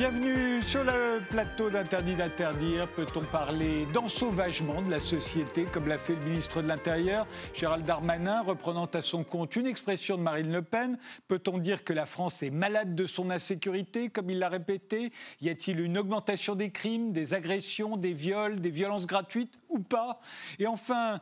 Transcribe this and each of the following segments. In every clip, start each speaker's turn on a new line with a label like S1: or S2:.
S1: Bienvenue sur le plateau d'Interdit d'interdire. Peut-on parler d'ensauvagement de la société, comme l'a fait le ministre de l'Intérieur, Gérald Darmanin, reprenant à son compte une expression de Marine Le Pen? Peut-on dire que la France est malade de son insécurité, comme il l'a répété? Y a-t-il une augmentation des crimes, des agressions, des viols, des violences gratuites? Ou pas. Et enfin,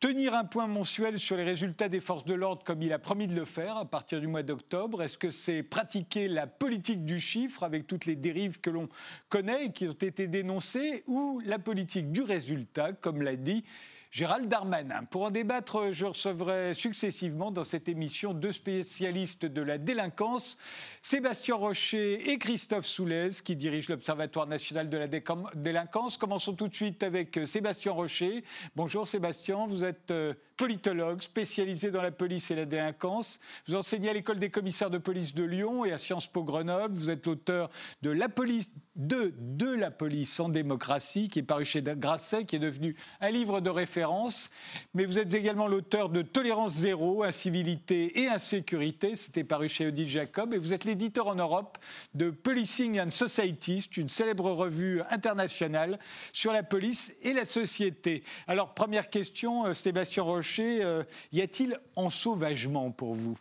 S1: tenir un point mensuel sur les résultats des forces de l'ordre, comme il a promis de le faire à partir du mois d'octobre. Est-ce que c'est pratiquer la politique du chiffre avec toutes les dérives que l'on connaît et qui ont été dénoncées, ou la politique du résultat, comme l'a dit Gérald Darmanin. Pour en débattre, je recevrai successivement dans cette émission deux spécialistes de la délinquance, Sébastien Rocher et Christophe Soulez, qui dirigent l'Observatoire national de la délinquance. Commençons tout de suite avec Sébastien Rocher. Bonjour Sébastien, vous êtes euh, politologue spécialisé dans la police et la délinquance. Vous enseignez à l'école des commissaires de police de Lyon et à Sciences Po Grenoble. Vous êtes l'auteur de La police de, de la police en démocratie, qui est paru chez Grasset, qui est devenu un livre de référence. Mais vous êtes également l'auteur de Tolérance zéro, incivilité et insécurité. C'était paru chez Odile Jacob. Et vous êtes l'éditeur en Europe de Policing and Society, une célèbre revue internationale sur la police et la société. Alors, première question, euh, Sébastien Rocher, euh, y a-t-il ensauvagement pour vous?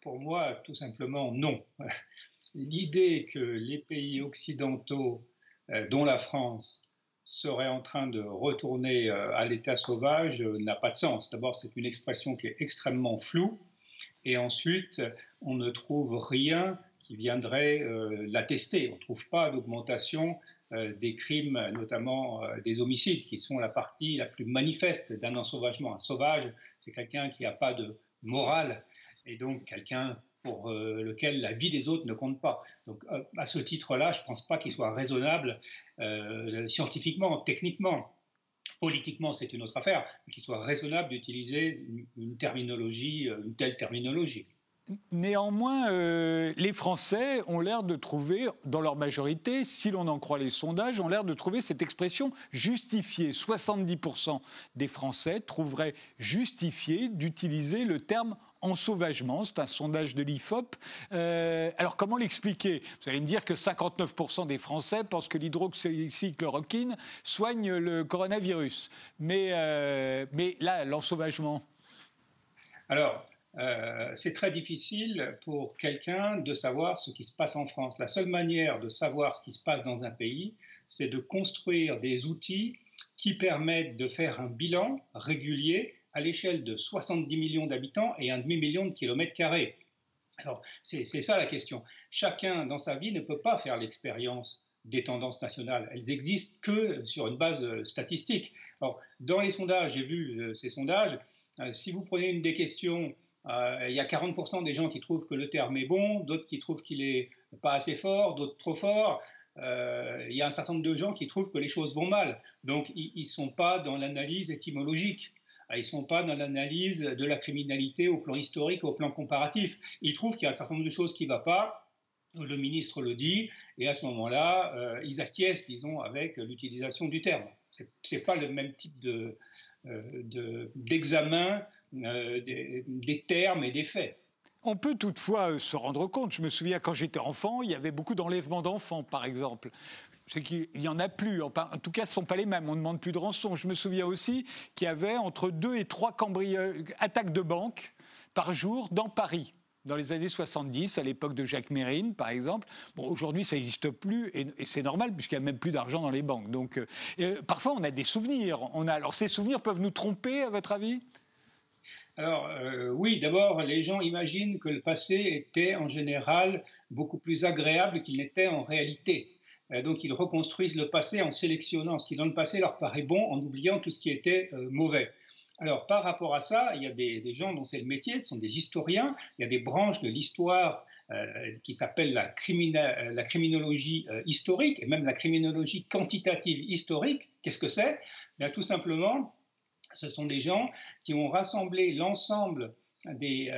S2: Pour moi, tout simplement non l'idée que les pays occidentaux, euh, dont la France, seraient en train de retourner euh, à l'état sauvage n'a pas de sens. D'abord, c'est une expression qui est extrêmement floue, et ensuite, on ne trouve rien qui viendrait l'attester. On ne trouve pas d'augmentation des crimes, notamment des homicides, qui sont la partie la plus manifeste d'un ensauvagement. Un sauvage, c'est quelqu'un qui n'a pas de morale, et donc quelqu'un pour euh, lequel la vie des autres ne compte pas. Donc, euh, à ce titre-là, je ne pense pas qu'il soit raisonnable euh, scientifiquement, techniquement. Politiquement, c'est une autre affaire, qu'il soit raisonnable d'utiliser une, terminologie, une telle terminologie.
S1: Néanmoins, les Français ont l'air de trouver, dans leur majorité, si l'on en croit les sondages, ont l'air de trouver cette expression justifiée. 70% des Français trouveraient justifié d'utiliser le terme en sauvagement. C'est un sondage de l'IFOP. Euh, alors, comment l'expliquer? Vous allez me dire que 59% des Français pensent que l'hydroxychloroquine soigne le coronavirus. Mais, euh, mais là, l'ensauvagement?
S2: Alors, euh, c'est très difficile pour quelqu'un de savoir ce qui se passe en France. La seule manière de savoir ce qui se passe dans un pays, c'est de construire des outils qui permettent de faire un bilan régulier à l'échelle de 70 millions d'habitants et un demi-million de kilomètres carrés. Alors, c'est ça la question. Chacun dans sa vie ne peut pas faire l'expérience des tendances nationales. Elles existent que sur une base euh, statistique. Alors, dans les sondages, j'ai vu euh, ces sondages, si vous prenez une des questions, il y a 40% des gens qui trouvent que le terme est bon, d'autres qui trouvent qu'il est pas assez fort, d'autres trop fort. il y a un certain nombre de gens qui trouvent que les choses vont mal. Donc, ils ne sont pas dans l'analyse étymologique. Ah, ils ne sont pas dans l'analyse de la criminalité au plan historique, au plan comparatif. Ils trouvent qu'il y a un certain nombre de choses qui ne vont pas. Le ministre le dit, et à ce moment-là, euh, ils acquiescent, disons, avec l'utilisation du terme. Ce n'est pas le même type de, euh, d'examen euh, des, des termes et des faits.
S1: On peut toutefois se rendre compte, je me souviens quand j'étais enfant, il y avait beaucoup d'enlèvements d'enfants, par exemple c'est qu'il n'y en a plus. En tout cas, ce ne sont pas les mêmes. On ne demande plus de rançon. Je me souviens aussi qu'il y avait entre deux et trois attaques de banque par jour dans Paris dans les années 70, à l'époque de Jacques Mérine, par exemple. Bon, aujourd'hui, ça n'existe plus, et, c'est normal, puisqu'il n'y a même plus d'argent dans les banques. Donc, euh, euh, parfois, on a des souvenirs. On a, alors, ces souvenirs peuvent nous tromper, à votre avis?
S2: Alors euh, oui, d'abord, les gens imaginent que le passé était en général beaucoup plus agréable qu'il n'était en réalité. Euh, donc ils reconstruisent le passé en sélectionnant ce qui dans le passé leur paraît bon, en oubliant tout ce qui était euh, mauvais. Alors par rapport à ça, il y a des, gens dont c'est le métier, ce sont des historiens, il y a des branches de l'histoire qui s'appellent la, la, criminologie historique et même la criminologie quantitative historique. Qu'est-ce que c'est? Tout simplement, ce sont des gens qui ont rassemblé l'ensemble des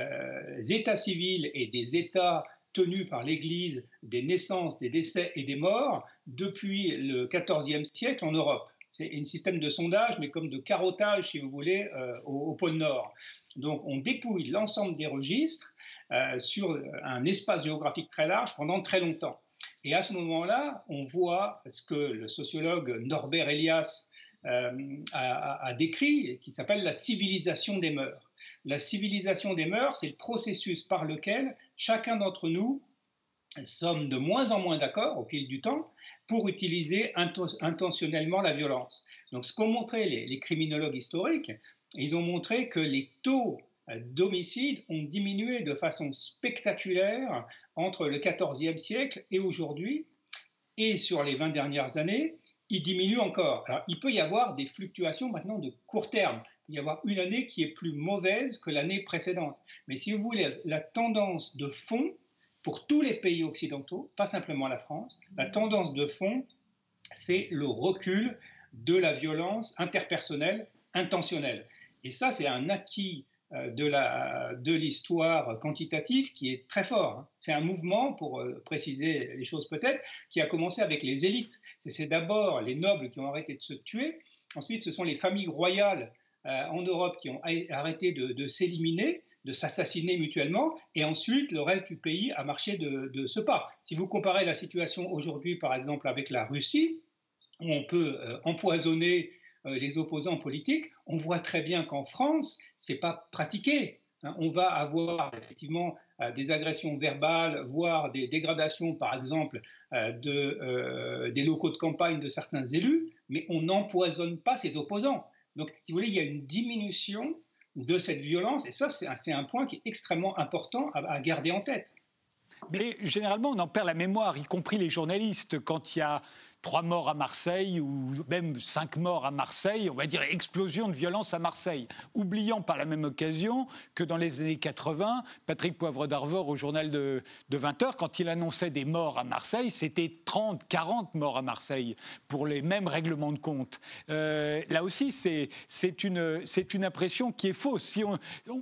S2: états civils et des états tenue par l'Église des naissances, des décès et des morts depuis le XIVe siècle en Europe. C'est un système de sondage, mais comme de carottage, si vous voulez, euh, au, pôle Nord. Donc on dépouille l'ensemble des registres euh, sur un espace géographique très large pendant très longtemps. Et à ce moment-là, on voit ce que le sociologue Norbert Elias euh, a, décrit, qui s'appelle la civilisation des mœurs. La civilisation des mœurs, c'est le processus par lequel chacun d'entre nous sommes de moins en moins d'accord au fil du temps pour utiliser intentionnellement la violence. Donc ce qu'ont montré les, criminologues historiques, ils ont montré que les taux d'homicide ont diminué de façon spectaculaire entre le XIVe siècle et aujourd'hui. Et sur les 20 dernières années, il diminue encore. Il peut y avoir des fluctuations maintenant de court terme. Il peut y avoir une année qui est plus mauvaise que l'année précédente. Mais si vous voulez, la tendance de fond, pour tous les pays occidentaux, pas simplement la France, la tendance de fond, c'est le recul de la violence interpersonnelle intentionnelle. Et ça, c'est un acquis de l'histoire quantitative qui est très fort. Hein. C'est un mouvement, pour euh, préciser les choses peut-être, qui a commencé avec les élites. C'est d'abord les nobles qui ont arrêté de se tuer, ensuite ce sont les familles royales euh, en Europe qui ont arrêté de, s'éliminer, de s'assassiner mutuellement, et ensuite le reste du pays a marché de, de ce pas. Si vous comparez la situation aujourd'hui, par exemple, avec la Russie, où on peut empoisonner euh, les opposants politiques, on voit très bien qu'en France, c'est pas pratiqué. Hein. On va avoir effectivement euh, des agressions verbales, voire des dégradations, par exemple, euh, de, des locaux de campagne de certains élus, mais on n'empoisonne pas ses opposants. Donc, si vous voulez, il y a une diminution de cette violence, et ça, c'est un, point qui est extrêmement important à garder en tête.
S1: Mais généralement, on en perd la mémoire, y compris les journalistes, quand il y a trois morts à Marseille ou même cinq morts à Marseille, on va dire explosion de violence à Marseille, oubliant par la même occasion que dans les années 80, Patrick Poivre d'Arvor au journal de, 20h, quand il annonçait des morts à Marseille, c'était 30, 40 morts à Marseille pour les mêmes règlements de compte. Euh, là aussi, c'est une, une impression qui est fausse. Si on,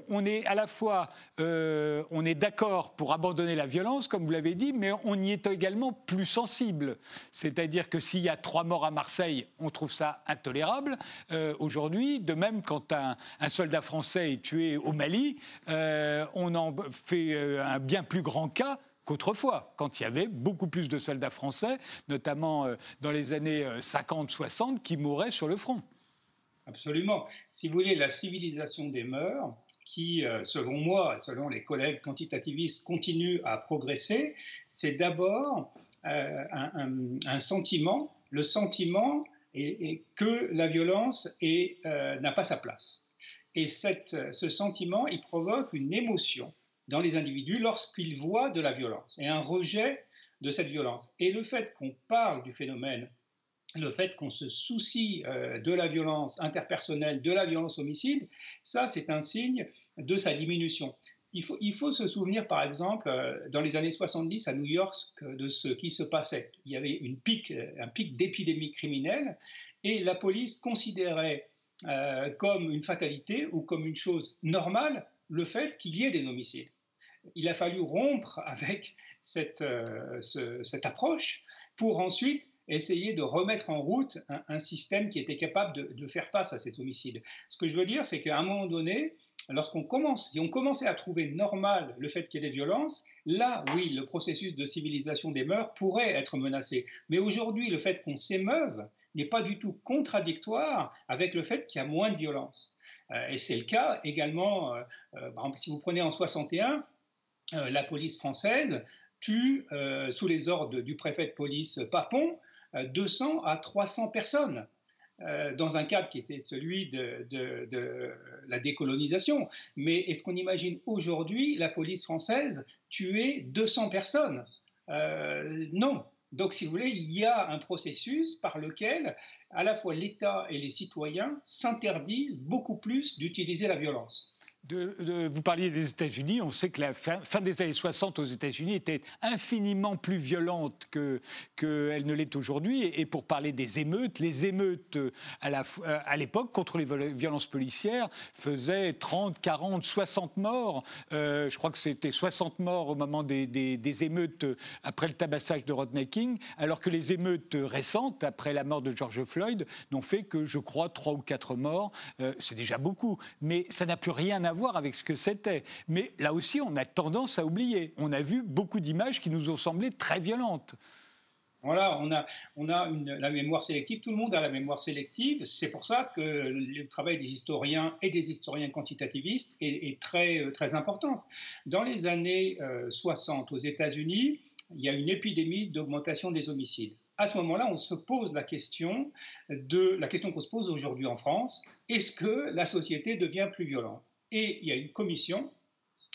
S1: on est à la fois euh, on est d'accord pour abandonner la violence, comme vous l'avez dit, mais on y est également plus sensible. C'est-à-dire que s'il y a trois morts à Marseille, on trouve ça intolérable euh, aujourd'hui. De même, quand un, soldat français est tué au Mali, euh, on en fait euh, un bien plus grand cas qu'autrefois, quand il y avait beaucoup plus de soldats français, notamment dans les années 50-60, qui mouraient sur le front.
S2: Absolument. Si vous voulez, la civilisation des mœurs, qui, selon moi, selon les collègues quantitativistes, continue à progresser, c'est d'abord euh, un, sentiment, le sentiment que la violence euh, n'a pas sa place. Et ce sentiment, il provoque une émotion dans les individus lorsqu'ils voient de la violence et un rejet de cette violence. Et le fait qu'on parle du phénomène, le fait qu'on se soucie euh, de la violence interpersonnelle, de la violence homicide, ça c'est un signe de sa diminution. Il faut, se souvenir, par exemple, euh, dans les années 70 à New York, de ce qui se passait. Il y avait un pic d'épidémie criminelle et la police considérait euh, comme une fatalité ou comme une chose normale le fait qu'il y ait des homicides. Il a fallu rompre avec euh, cette approche pour ensuite essayer de remettre en route un, système qui était capable de, faire face à ces homicides. Ce que je veux dire, c'est qu'à un moment donné, lorsqu'on commence, si on commençait à trouver normal le fait qu'il y ait des violences, là, oui, le processus de civilisation des mœurs pourrait être menacé. Mais aujourd'hui, le fait qu'on s'émeuve n'est pas du tout contradictoire avec le fait qu'il y a moins de violence. Euh, et c'est le cas également, euh, euh, si vous prenez en 61, la police française tue, sous les ordres du préfet de police Papon, 200 à 300 personnes. Euh, dans un cadre qui était celui de, la décolonisation. Mais est-ce qu'on imagine aujourd'hui la police française tuer 200 personnes? Euh, Non. Donc, si vous voulez, il y a un processus par lequel à la fois l'État et les citoyens s'interdisent beaucoup plus d'utiliser la violence
S1: vous parliez des États-Unis. On sait que la fin, des années 60 aux États-Unis était infiniment plus violente qu'elle que ne l'est aujourd'hui. Et, pour parler des émeutes, les émeutes euh, à l'époque contre les violences policières faisaient 30, 40, 60 morts. Euh, je crois que c'était 60 morts au moment des, émeutes après le tabassage de Rodney King, alors que les émeutes récentes, après la mort de George Floyd, n'ont fait que, je crois, 3 ou 4 morts. Euh, c'est déjà beaucoup. Mais ça n'a plus rien à à avec ce que c'était. Mais là aussi, on a tendance à oublier. On a vu beaucoup d'images qui nous ont semblé très violentes.
S2: Voilà, on a, on a la mémoire sélective, tout le monde a la mémoire sélective. C'est pour ça que le travail des historiens et des historiens quantitativistes est, très, euh, très important. Dans les années 60 euh, aux États-Unis, il y a une épidémie d'augmentation des homicides. À ce moment-là, on se pose la question de la question qu'on se pose aujourd'hui en France est-ce que la société devient plus violente? Et il y a une commission,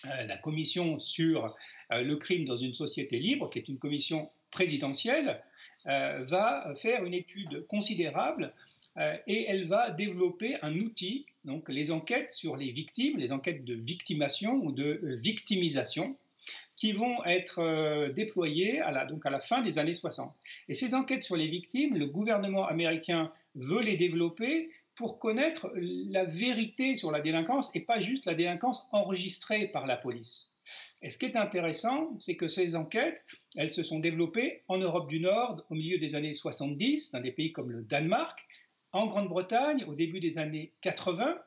S2: euh, la commission sur le crime dans une société libre, qui est une commission présidentielle euh, va faire une étude considérable euh, et elle va développer un outil, donc les enquêtes sur les victimes, les enquêtes de victimation ou de euh, victimisation, qui vont être déployées à la, donc à la fin des années 60. Et ces enquêtes sur les victimes, le gouvernement américain veut les développer pour connaître la vérité sur la délinquance et pas juste la délinquance enregistrée par la police. Et ce qui est intéressant, c'est que ces enquêtes, elles se sont développées en Europe du Nord au milieu des années 70, dans des pays comme le Danemark, en Grande-Bretagne au début des années 80,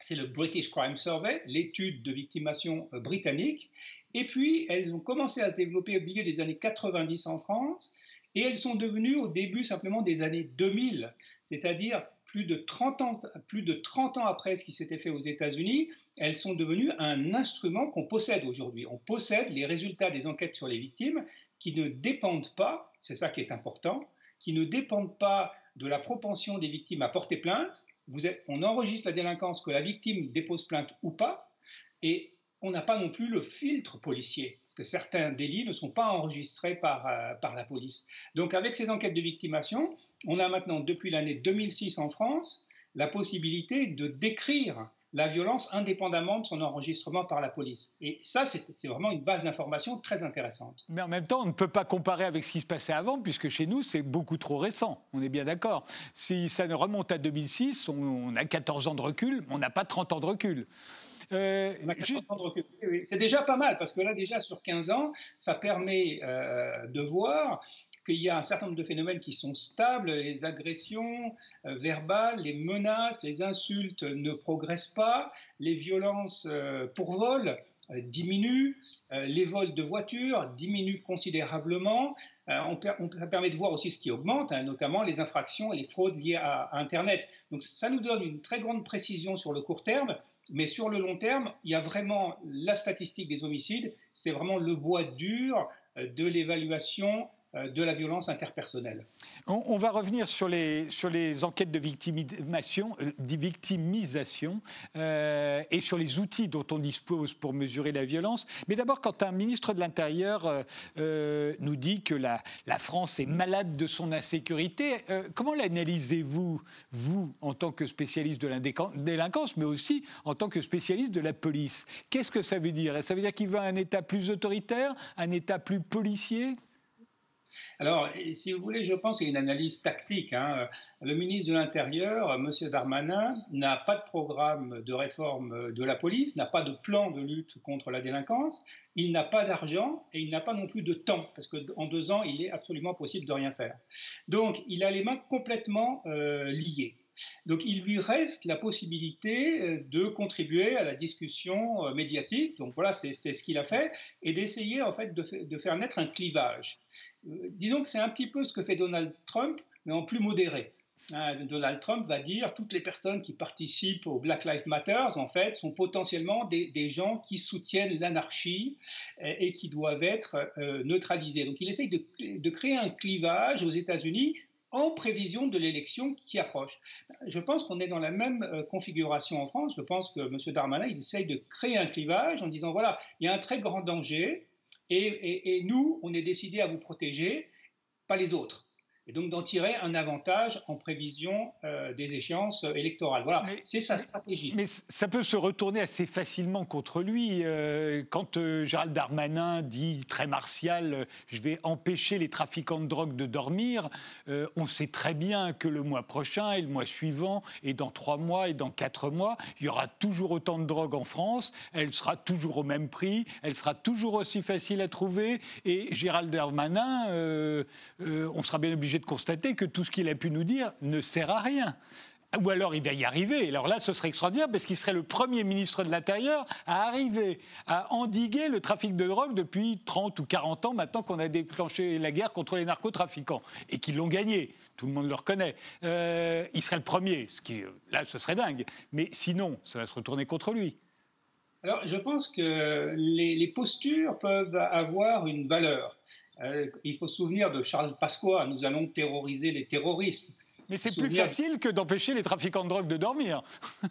S2: c'est le British Crime Survey, l'étude de victimation euh, britannique, et puis elles ont commencé à se développer au milieu des années 90 en France, et elles sont devenues au début simplement des années 2000, c'est-à-dire plus de 30 ans, plus de 30 ans après ce qui s'était fait aux États-Unis, elles sont devenues un instrument qu'on possède aujourd'hui. On possède les résultats des enquêtes sur les victimes qui ne dépendent pas, c'est ça qui est important, qui ne dépendent pas de la propension des victimes à porter plainte. On enregistre la délinquance que la victime dépose plainte ou pas, et on n'a pas non plus le filtre policier, parce que certains délits ne sont pas enregistrés par, euh, par la police. Donc avec ces enquêtes de victimation, on a maintenant, depuis l'année 2006 en France, la possibilité de décrire la violence indépendamment de son enregistrement par la police. Et ça, c'est vraiment une base d'information très intéressante.
S1: Mais en même temps, on ne peut pas comparer avec ce qui se passait avant, puisque chez nous, c'est beaucoup trop récent. On est bien d'accord. Si ça ne remonte à 2006, on a 14 ans de recul, on n'a pas 30 ans de recul.
S2: Euh, c'est déjà pas mal, parce que là, déjà, sur 15 ans, ça permet euh, de voir qu'il y a un certain nombre de phénomènes qui sont stables, les agressions euh, verbales, les menaces, les insultes ne progressent pas, les violences pour vol diminue, euh, les vols de voitures diminuent considérablement. Euh, on, permet de voir aussi ce qui augmente, hein, notamment les infractions et les fraudes liées à, Internet. Donc ça nous donne une très grande précision sur le court terme, mais sur le long terme, il y a vraiment la statistique des homicides, c'est vraiment le bois dur de l'évaluation euh, de la violence interpersonnelle.
S1: On, va revenir sur les, sur les enquêtes de victimisation, euh, euh, et sur les outils dont on dispose pour mesurer la violence. Mais d'abord, quand un ministre de l'Intérieur nous dit que la, la, France est malade de son insécurité, comment l'analysez-vous, vous, en tant que spécialiste de la délinquance, mais aussi en tant que spécialiste de la police? Qu'est-ce que ça veut dire? Ça veut dire qu'il veut un État plus autoritaire, un État plus policier?
S2: Alors, si vous voulez, je pense qu'il y a une analyse tactique. Hein. Le ministre de l'Intérieur, M. Darmanin, n'a pas de programme de réforme de la police, n'a pas de plan de lutte contre la délinquance, il n'a pas d'argent et il n'a pas non plus de temps, parce qu'en deux ans, il est absolument possible de rien faire. Donc, il a les mains complètement euh, liées. Donc il lui reste la possibilité euh, de contribuer à la discussion euh, médiatique, donc voilà, c'est ce qu'il a fait, et d'essayer en fait de, faire naître un clivage. Euh, disons que c'est un petit peu ce que fait Donald Trump, mais en plus modéré. Hein, Donald Trump va dire toutes les personnes qui participent au Black Lives Matter, en fait, sont potentiellement des, gens qui soutiennent l'anarchie et, qui doivent être neutralisés. Donc il essaye de, de créer un clivage aux États-Unis en prévision de l'élection qui approche. Je pense qu'on est dans la même euh, configuration en France. Je pense que M. Darmanin, il essaye de créer un clivage en disant, voilà, il y a un très grand danger et, et nous, on est décidé à vous protéger, pas les autres et donc d'en tirer un avantage en prévision euh, des échéances électorales. Voilà, c'est sa stratégie.
S1: Mais ça peut se retourner assez facilement contre lui. Euh, quand euh, Gérald Darmanin dit très martial, je vais empêcher les trafiquants de drogue de dormir, on sait très bien que le mois prochain et le mois suivant, et dans trois mois et dans quatre mois, il y aura toujours autant de drogue en France, elle sera toujours au même prix, elle sera toujours aussi facile à trouver, et Gérald Darmanin, on sera bien obligé de constater que tout ce qu'il a pu nous dire ne sert à rien. ou alors il va y arriver. Alors là, ce serait extraordinaire parce qu'il serait le premier ministre de l'Intérieur à arriver à endiguer le trafic de drogue depuis 30 ou 40 ans maintenant qu'on a déclenché la guerre contre les narcotrafiquants et qu'ils l'ont gagné. Tout le monde le reconnaît. Euh, il serait le premier. Qui, là, ce serait dingue. Mais sinon, ça va se retourner contre lui.
S2: Alors, je pense que les, postures peuvent avoir une valeur. Euh, il faut se souvenir de Charles Pasqua, nous allons terroriser les terroristes.
S1: Mais c'est plus facile que d'empêcher les trafiquants de drogue de dormir.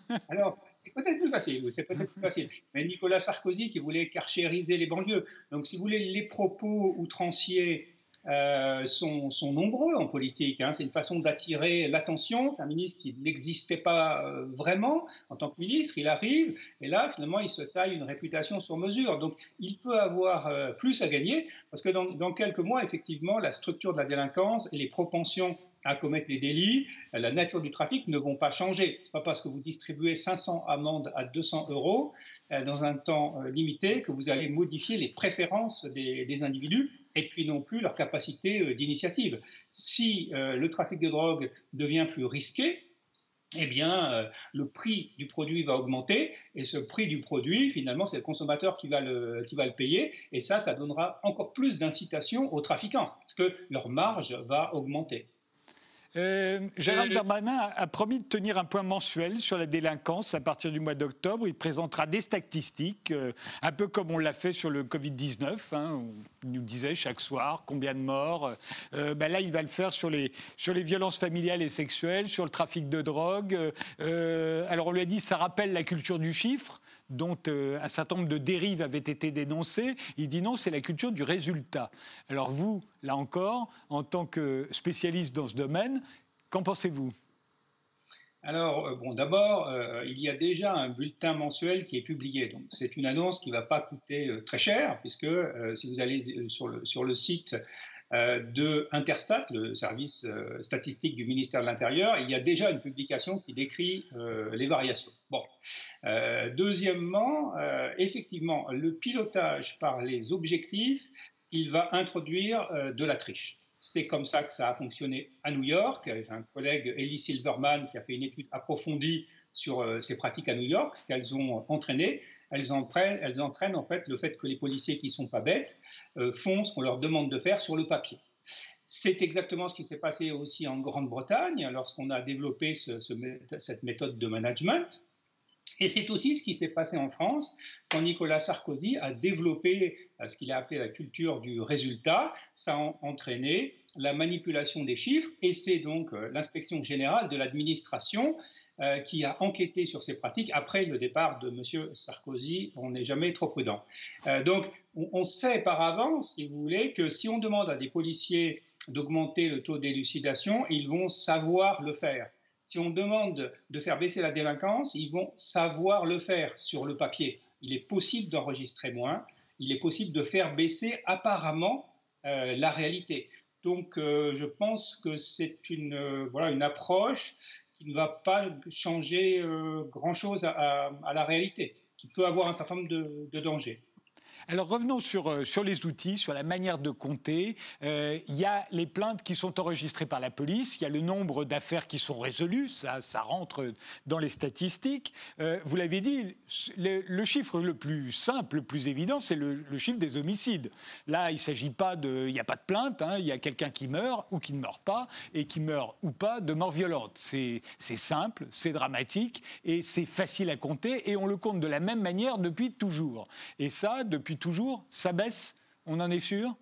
S2: Alors, c'est peut-être plus facile, c'est peut-être plus facile. Mais Nicolas Sarkozy qui voulait carchériser les banlieues. Donc, si vous voulez, les propos outranciers euh, sont, nombreux en politique. Hein. C'est une façon d'attirer l'attention. C'est un ministre qui n'existait pas euh, vraiment en tant que ministre. Il arrive et là, finalement, il se taille une réputation sur mesure. Donc, il peut avoir euh, plus à gagner parce que dans, quelques mois, effectivement, la structure de la délinquance et les propensions à commettre les délits, la nature du trafic ne vont pas changer. Ce n'est pas parce que vous distribuez 500 amendes à 200 euros dans un temps limité que vous allez modifier les préférences des, individus et puis non plus leur capacité euh, d'initiative. Si le trafic de drogue devient plus risqué, eh bien, le prix du produit va augmenter et ce prix du produit, finalement, c'est le consommateur qui va le, qui va le payer et ça, ça donnera encore plus d'incitation aux trafiquants parce que leur marge va augmenter.
S1: Euh, Gérald Darmanin a promis de tenir un point mensuel sur la délinquance à partir du mois d'octobre. Il présentera des statistiques, euh, un peu comme on l'a fait sur le Covid-19. Hein, il nous disait chaque soir combien de morts. Euh, ben là, il va le faire sur les, sur les violences familiales et sexuelles, sur le trafic de drogue. alors on lui a dit, ça rappelle la culture du chiffre dont un certain nombre de dérives avaient été dénoncées. Il dit non, c'est la culture du résultat. Alors vous, là encore, en tant que spécialiste dans ce domaine, qu'en pensez-vous?
S2: Alors, euh, bon, d'abord, euh, il y a déjà un bulletin mensuel qui est publié. Donc, c'est une annonce qui ne va pas coûter euh, très cher, puisque si vous allez sur le, sur le site de Interstat, le service statistique du ministère de l'Intérieur, il y a déjà une publication qui décrit les variations. Bon. deuxièmement, effectivement, le pilotage par les objectifs il va introduire euh, de la triche. C'est comme ça que ça a fonctionné à New York. J'ai un collègue, Ellie Silverman, qui a fait une étude approfondie sur euh, ces pratiques à New York, ce qu'elles ont entraîné. Elles entraînent, en fait le fait que les policiers qui sont pas bêtes euh, font ce qu'on leur demande de faire sur le papier. C'est exactement ce qui s'est passé aussi en Grande-Bretagne lorsqu'on a développé cette méthode de management. Et c'est aussi ce qui s'est passé en France quand Nicolas Sarkozy a développé euh, ce qu'il a appelé la culture du résultat. Ça a entraîné la manipulation des chiffres et c'est donc euh, l'inspection générale de l'administration euh, qui a enquêté sur ces pratiques après le départ de M. Sarkozy. On n'est jamais trop prudent. donc, on, sait par avance, si vous voulez, que si on demande à des policiers d'augmenter le taux d'élucidation, ils vont savoir le faire si on demande de faire baisser la délinquance, ils vont savoir le faire sur le papier. Il est possible d'enregistrer moins, il est possible de faire baisser apparemment euh, la réalité. Donc euh, je pense que c'est une, euh, voilà, une approche qui ne va pas changer grand-chose à, la réalité, qui peut avoir un certain nombre de dangers.
S1: Alors revenons sur, euh, sur les outils, sur la manière de compter. Euh, il y a les plaintes qui sont enregistrées par la police, il y a le nombre d'affaires qui sont résolues, ça, ça rentre dans les statistiques. Euh, vous l'avez dit, le, chiffre le plus simple, le plus évident, c'est le, chiffre des homicides. Là, il s'agit pas de... Il n'y a pas de plainte, hein, il y a quelqu'un qui meurt ou qui ne meurt pas, et qui meurt ou pas de mort violente. C'est simple, c'est dramatique, et c'est facile à compter, et on le compte de la même manière depuis toujours. Et ça, depuis toujours, ça baisse, on en est sûr?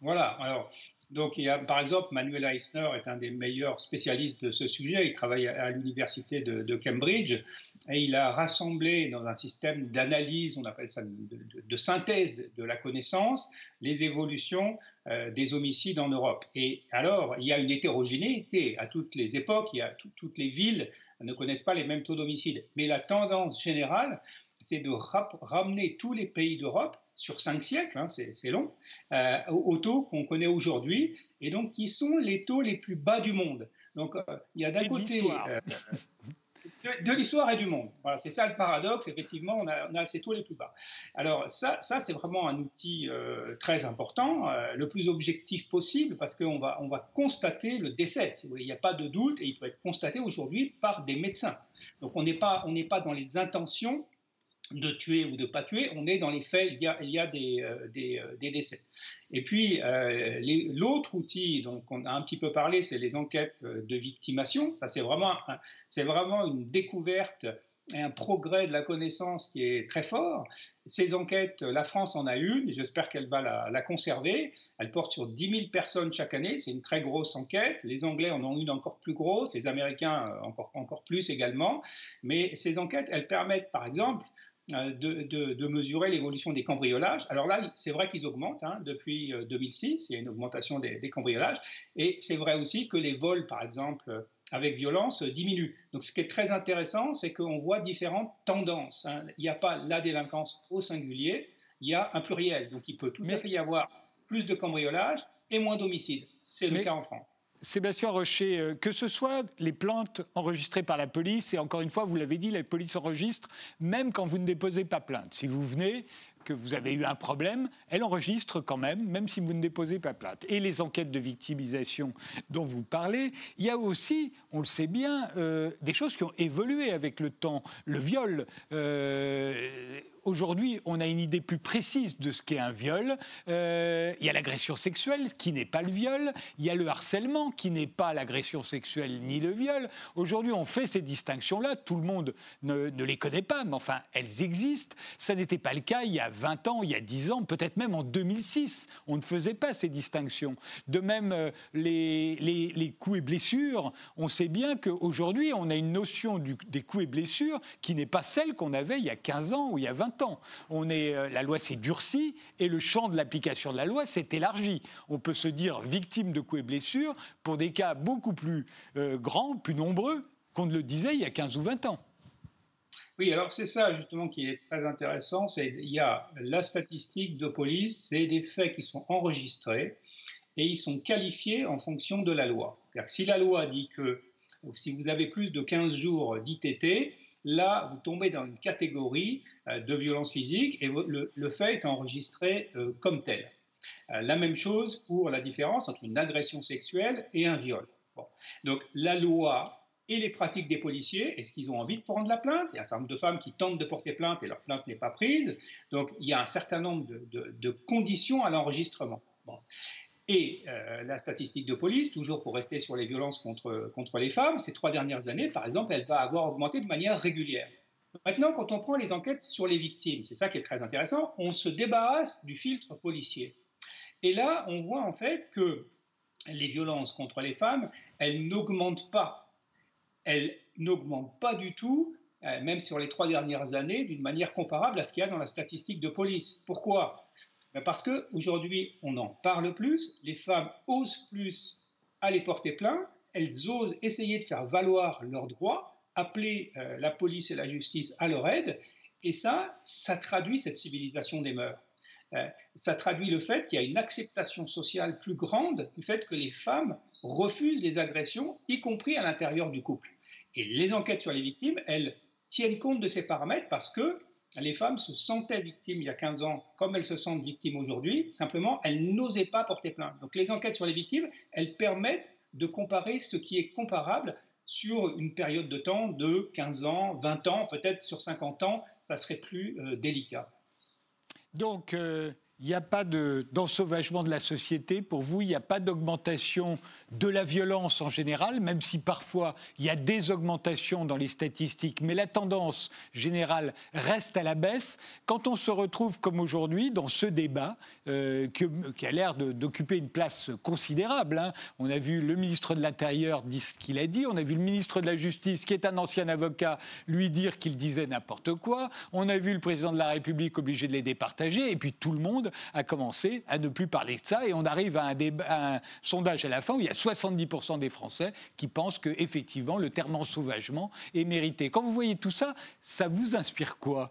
S2: Voilà, alors, donc il y a, par exemple, Manuel Eisner est un des meilleurs spécialistes de ce sujet, il travaille à, l'université de, Cambridge, et il a rassemblé dans un système d'analyse, on appelle ça de, synthèse de, la connaissance, les évolutions euh, des homicides en Europe. Et alors, il y a une hétérogénéité à toutes les époques, il y a toutes les villes ne connaissent pas les mêmes taux d'homicide. Mais la tendance générale, c'est de ramener tous les pays d'Europe sur cinq siècles, hein, c'est long, euh, aux taux qu'on connaît aujourd'hui, et donc qui sont les taux les plus bas du monde. Donc euh, il y a d'un côté...
S1: Euh,
S2: de, l'histoire et du monde. Voilà, c'est ça le paradoxe. Effectivement, on a, on a accès tous les plus bas. Alors ça, ça c'est vraiment un outil euh, très important, le plus objectif possible, parce qu'on va, on va constater le décès. il n'y a pas de doute et il peut être constaté aujourd'hui par des médecins. Donc on n'est pas, on n'est pas dans les intentions de tuer ou de pas tuer, on est dans les faits, il y a, euh, euh, des, décès. Et puis, euh, l'autre outil, donc on a un petit peu parlé, c'est les enquêtes de victimation. Ça, c'est vraiment, vraiment une découverte et un progrès de la connaissance qui est très fort. Ces enquêtes, la France en a une, j'espère qu'elle va la, conserver. Elle porte sur 10 000 personnes chaque année, c'est une très grosse enquête. Les Anglais en ont une encore plus grosse, les Américains encore plus également. Mais ces enquêtes, elles permettent, par exemple, euh, de, mesurer l'évolution des cambriolages. Alors là, c'est vrai qu'ils augmentent. Hein, depuis 2006, euh, il y a une augmentation des, cambriolages. Et c'est vrai aussi que les vols, par exemple, avec violence, diminuent. Donc ce qui est très intéressant, c'est qu'on voit différentes tendances. Hein. Il n'y a pas la délinquance au singulier, il y a un pluriel. Donc il peut tout à fait y avoir plus de cambriolages et moins d'homicides. C'est le cas en France.
S1: Sébastien Rocher, euh, que ce soit les plaintes enregistrées par la police, et encore une fois, vous l'avez dit, la police enregistre même quand vous ne déposez pas plainte. Si vous venez, que vous avez eu un problème, elle enregistre quand même, même si vous ne déposez pas plainte. Et les enquêtes de victimisation dont vous parlez, il y a aussi, on le sait bien, euh, des choses qui ont évolué avec le temps. Le viol. Euh, aujourd'hui, on a une idée plus précise de ce qu'est un viol. Euh, il y a l'agression sexuelle, qui n'est pas le viol. Il y a le harcèlement, qui n'est pas l'agression sexuelle ni le viol. Aujourd'hui, on fait ces distinctions-là. Tout le monde ne, les connaît pas, mais enfin, elles existent. Ça n'était pas le cas il y a 20 ans, il y a 10 ans, peut-être même en 2006. On ne faisait pas ces distinctions. De même, euh, les, coups et blessures, on sait bien qu'aujourd'hui, on a une notion des coups et blessures qui n'est pas celle qu'on avait il y a 15 ans ou il y a 20 ans. On est, euh, la loi s'est durcie et le champ de l'application de la loi s'est élargi. On peut se dire victime de coups et blessures pour des cas beaucoup plus euh, grands, plus nombreux qu'on ne le disait il y a 15 ou 20 ans.
S2: Oui, alors c'est ça justement qui est très intéressant. C'est il y a la statistique de police, c'est des faits qui sont enregistrés et ils sont qualifiés en fonction de la loi. si la loi dit que si vous avez plus de 15 jours d'ITT, là, vous tombez dans une catégorie euh, de violence physique et le, fait est enregistré euh, comme tel. Euh, la même chose pour la différence entre une agression sexuelle et un viol. Donc la loi et les pratiques des policiers, est-ce qu'ils ont envie de prendre la plainte? Il y a un certain nombre de femmes qui tentent de porter plainte et leur plainte n'est pas prise. Donc il y a un certain nombre de, conditions à l'enregistrement. Et euh, la statistique de police, toujours pour rester sur les violences contre, contre les femmes, ces trois dernières années, par exemple, elle va avoir augmenté de manière régulière. Maintenant, quand on prend les enquêtes sur les victimes, c'est ça qui est très intéressant, on se débarrasse du filtre policier. Et là, on voit en fait que les violences contre les femmes, elles n'augmentent pas. Elles n'augmentent pas du tout, euh, même sur les trois dernières années, d'une manière comparable à ce qu'il y a dans la statistique de police. Pourquoi? Parce qu'aujourd'hui, on en parle plus, les femmes osent plus aller porter plainte, elles osent essayer de faire valoir leurs droits, appeler euh, la police et la justice à leur aide, et ça, ça traduit cette civilisation des mœurs. Euh, ça traduit le fait qu'il y a une acceptation sociale plus grande du fait que les femmes refusent les agressions, y compris à l'intérieur du couple. Et les enquêtes sur les victimes, elles tiennent compte de ces paramètres parce que les femmes se sentaient victimes il y a 15 ans comme elles se sentent victimes aujourd'hui, simplement elles n'osaient pas porter plainte. Donc les enquêtes sur les victimes, elles permettent de comparer ce qui est comparable sur une période de temps de 15 ans, 20 ans, peut-être sur 50 ans, ça serait plus euh, délicat.
S1: Donc, euh, il n'y a pas d'ensauvagement de, la société pour vous, il n'y a pas d'augmentation de la violence en général, même si parfois il y a des augmentations dans les statistiques, mais la tendance générale reste à la baisse. Quand on se retrouve comme aujourd'hui dans ce débat euh, qui a l'air d'occuper une place considérable, hein. on a vu le ministre de l'Intérieur dire ce qu'il a dit, on a vu le ministre de la Justice, qui est un ancien avocat, lui dire qu'il disait n'importe quoi, on a vu le président de la République obligé de les départager, et puis tout le monde a commencé à ne plus parler de ça. Et on arrive à un, sondage à la fin où il y a 70% des Français qui pensent qu'effectivement, le terme ensauvagement est mérité. Quand vous voyez tout ça, ça vous inspire quoi?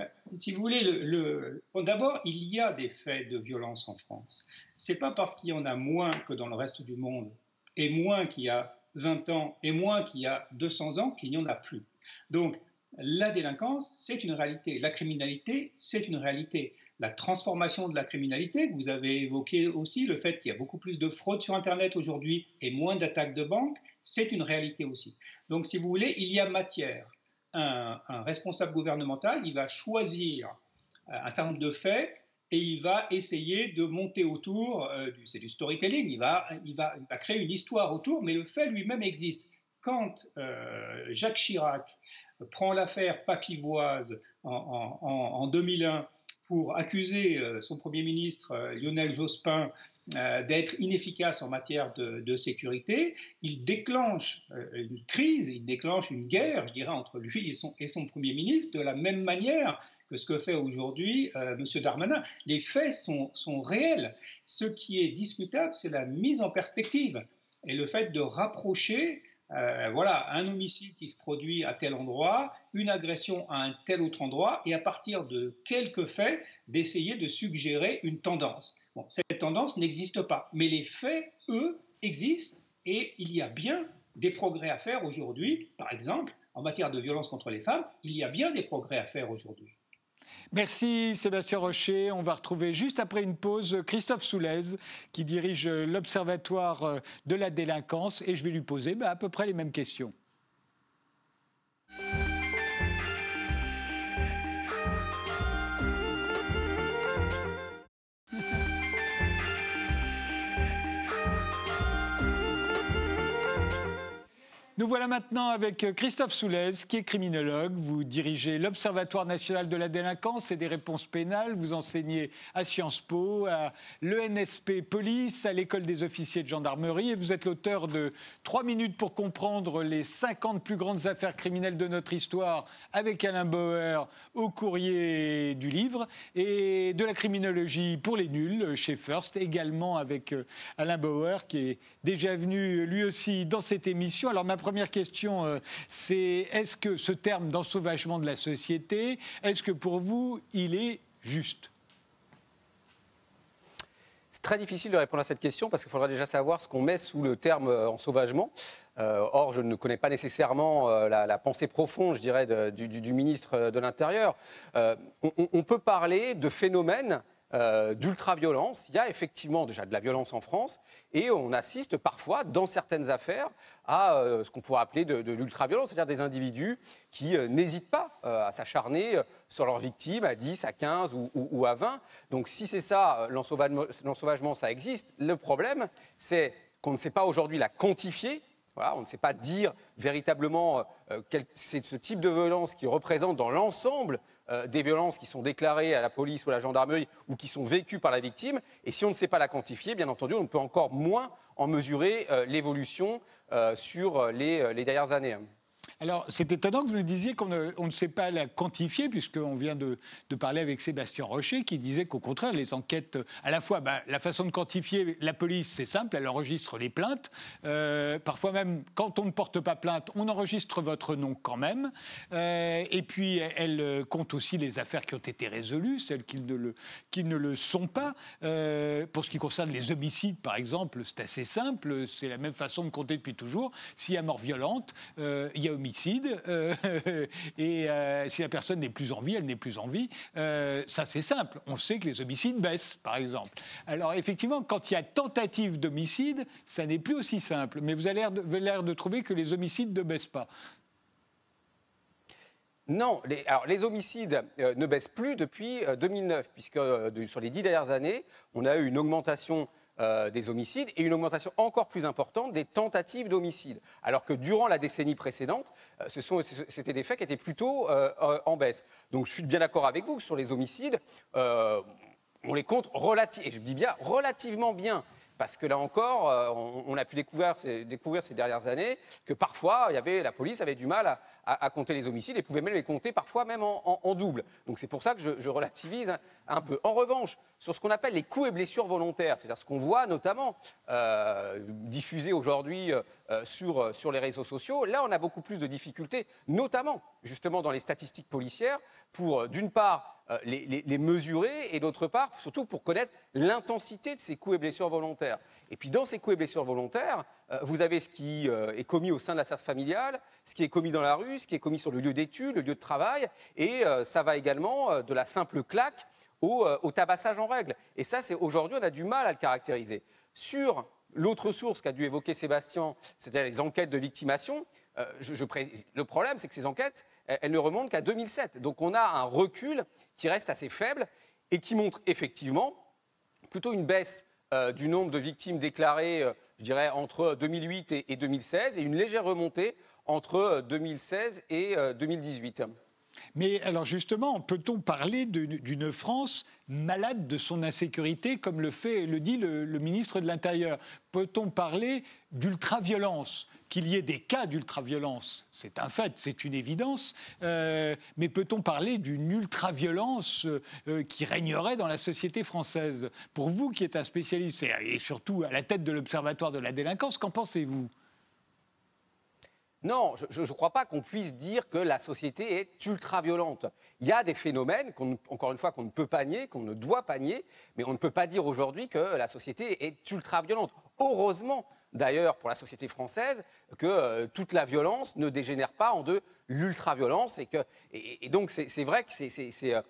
S2: Euh, si vous voulez, le, d'abord, il y a des faits de violence en France. C'est pas parce qu'il y en a moins que dans le reste du monde et moins qu'il y a 20 ans et moins qu'il y a 200 ans qu'il n'y en a plus. Donc, la délinquance, c'est une réalité. La criminalité, c'est une réalité. La transformation de la criminalité, vous avez évoqué aussi le fait qu'il y a beaucoup plus de fraude sur Internet aujourd'hui et moins d'attaques de banque, c'est une réalité aussi. Donc, si vous voulez, il y a matière. Un, responsable gouvernemental, il va choisir euh, un certain nombre de faits et il va essayer de monter autour, euh, c'est du storytelling, il va, il, va, créer une histoire autour, mais le fait lui-même existe. Quand euh, Jacques Chirac prend l'affaire Papivoise en, 2001 pour accuser euh, son Premier ministre euh, Lionel Jospin euh, d'être inefficace en matière de, sécurité, il déclenche une crise, il déclenche une guerre, je dirais, entre lui et son, Premier ministre, de la même manière que ce que fait aujourd'hui M. Darmanin. Les faits sont réels. Ce qui est discutable, c'est la mise en perspective et le fait de rapprocher euh, voilà, un homicide qui se produit à tel endroit, une agression à un tel autre endroit, et à partir de quelques faits, d'essayer de suggérer une tendance. cette tendance n'existe pas, mais les faits, eux, existent, et il y a bien des progrès à faire aujourd'hui. Par exemple, en matière de violence contre les femmes, il y a bien des progrès à faire aujourd'hui.
S1: Merci Sébastien Rocher. On va retrouver juste après une pause Christophe Soulez qui dirige l'Observatoire de la délinquance et je vais lui poser bah, à peu près les mêmes questions. Nous voilà maintenant avec Christophe Soulez, qui est criminologue. Vous dirigez l'Observatoire national de la délinquance et des réponses pénales. Vous enseignez à Sciences Po, à l'ENSP Police, à l'École des officiers de gendarmerie. Et vous êtes l'auteur de 3 minutes pour comprendre les 50 plus grandes affaires criminelles de notre histoire avec Alain Bauer au courrier du livre. Et de la criminologie pour les nuls chez First, également avec euh, Alain Bauer, qui est déjà venu lui aussi dans cette émission. Alors, ma première question, euh, c'est est-ce que ce terme d'ensauvagement de la société, est-ce que pour vous, il est juste?
S3: C'est très difficile de répondre à cette question parce qu'il faudra déjà savoir ce qu'on met sous le terme euh, ensauvagement. Euh, or, je ne connais pas nécessairement la, pensée profonde, je dirais, du, ministre de l'Intérieur. on, peut parler de phénomènes euh, d'ultra-violence. Il y a effectivement déjà de la violence en France et on assiste parfois, dans certaines affaires, à euh, ce qu'on pourrait appeler de, l'ultra-violence, c'est-à-dire des individus qui euh, n'hésitent pas à s'acharner sur leurs victimes à 10, à 15 ou, à 20. Donc si c'est ça, l'ensauvagement, ça existe. Le problème, c'est qu'on ne sait pas aujourd'hui la quantifier. On ne sait pas dire véritablement quel c'est ce type de violence qui représente dans l'ensemble euh, des violences qui sont déclarées à la police ou à la gendarmerie ou qui sont vécues par la victime. Et si on ne sait pas la quantifier, bien entendu, on peut encore moins en mesurer euh, l'évolution euh, sur les, les dernières années.
S1: Alors, c'est étonnant que vous nous disiez qu'on ne, sait pas la quantifier, puisqu'on vient de, parler avec Sébastien Rocher, qui disait qu'au contraire, les enquêtes, à la fois, bah, la façon de quantifier la police, c'est simple, elle enregistre les plaintes. Euh, parfois même, quand on ne porte pas plainte, on enregistre votre nom quand même. Euh, et puis, elle euh, compte aussi les affaires qui ont été résolues, celles qui ne le, qui ne le sont pas. pour ce qui concerne les homicides, par exemple, c'est assez simple, c'est la même façon de compter depuis toujours. S'il y a mort violente, il y a homicide, euh, et euh, si la personne n'est plus en vie, elle n'est plus en vie. Euh, ça, c'est simple. On sait que les homicides baissent, par exemple. Alors, effectivement, quand il y a tentative d'homicide, ça n'est plus aussi simple. Mais vous avez l'air de, trouver que les homicides ne baissent pas.
S3: Non, les, alors les homicides ne baissent plus depuis 2009, puisque sur les dix dernières années, on a eu une augmentation euh, des homicides et une augmentation encore plus importante des tentatives d'homicide. Alors que durant la décennie précédente, euh, c'était des faits qui étaient plutôt euh, en baisse. Donc je suis bien d'accord avec vous sur les homicides, on les compte relativement, et je dis bien relativement bien. Parce que là encore, on, a pu découvrir, découvrir, ces dernières années que parfois, il y avait, la police avait du mal à, à, compter les homicides et pouvait même les compter parfois même en, double. Donc c'est pour ça que je, relativise En revanche, sur ce qu'on appelle les coups et blessures volontaires, c'est-à-dire ce qu'on voit notamment euh, diffusé aujourd'hui euh, sur, sur les réseaux sociaux. Là, on a beaucoup plus de difficultés, notamment justement dans les statistiques policières, pour d'une part les, mesurer et d'autre part surtout pour connaître l'intensité de ces coups et blessures volontaires. Et puis dans ces coups et blessures volontaires, vous avez ce qui est commis au sein de la SAS familiale, ce qui est commis dans la rue, ce qui est commis sur le lieu d'études, le lieu de travail, et ça va également de la simple claque euh, au, tabassage en règle. Et ça, c'est aujourd'hui, on a du mal à le caractériser. Sur l'autre source qu'a dû évoquer Sébastien, c'était les enquêtes de victimation. Euh, le problème, c'est que ces enquêtes, elles, ne remontent qu'à 2007. Donc on a un recul qui reste assez faible et qui montre effectivement plutôt une baisse euh, du nombre de victimes déclarées, je dirais, entre 2008 et, et, 2016 et une légère remontée entre 2016 et 2018.
S1: Mais alors justement, peut-on parler d'une France malade de son insécurité, comme le, fait, le dit le, ministre de l'Intérieur? Peut-on parler d'ultraviolence? Qu'il y ait des cas d'ultraviolence, c'est un fait, c'est une évidence. Euh, mais peut-on parler d'une ultraviolence euh, qui régnerait dans la société française? Pour vous qui êtes un spécialiste et surtout à la tête de l'Observatoire de la délinquance, qu'en pensez-vous?
S3: Non, je ne crois pas qu'on puisse dire que la société est ultra-violente. Il y a des phénomènes, encore une fois, qu'on ne peut pas nier, qu'on ne doit pas nier, mais on ne peut pas dire aujourd'hui que la société est ultra-violente. Heureusement, d'ailleurs, pour la société française, que euh, toute la violence ne dégénère pas en de l'ultra-violence. Et, et, donc, c'est vrai que euh,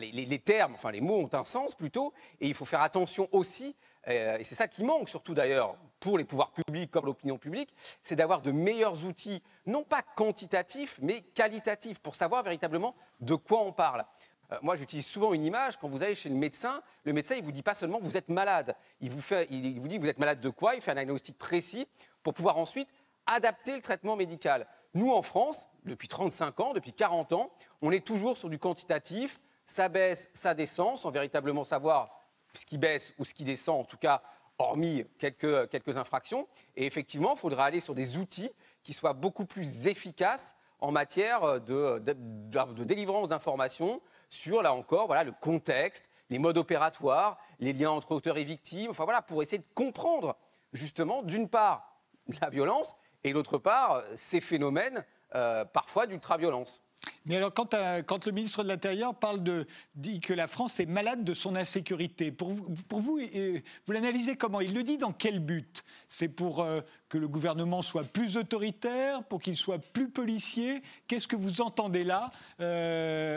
S3: les, les, termes, enfin les mots ont un sens plutôt, et il faut faire attention aussi et c'est ça qui manque surtout d'ailleurs pour les pouvoirs publics comme l'opinion publique, c'est d'avoir de meilleurs outils, non pas quantitatifs, mais qualitatifs, pour savoir véritablement de quoi on parle. Euh, moi, j'utilise souvent une image. Quand vous allez chez le médecin, le médecin, il vous dit pas seulement vous êtes malade. Il vous, il vous dit vous êtes malade de quoi? Il fait un diagnostic précis pour pouvoir ensuite adapter le traitement médical. Nous, en France, depuis 35 ans, depuis 40 ans, on est toujours sur du quantitatif. Ça baisse, ça descend, sans véritablement savoir ce qui baisse ou ce qui descend, en tout cas, hormis quelques, infractions. Et effectivement, il faudra aller sur des outils qui soient beaucoup plus efficaces en matière de, de, délivrance d'informations sur, là encore, voilà, le contexte, les modes opératoires, les liens entre auteurs et victimes, enfin voilà, pour essayer de comprendre justement, d'une part, la violence et d'autre part, ces phénomènes euh, parfois d'ultra-violence.
S1: Mais alors, quand, euh, quand, le ministre de l'Intérieur parle de, dit que la France est malade de son insécurité, pour vous, vous, euh, l'analysez comment? Il le dit dans quel but? C'est pour euh, que le gouvernement soit plus autoritaire, pour qu'il soit plus policier? Qu'est-ce que vous entendez là?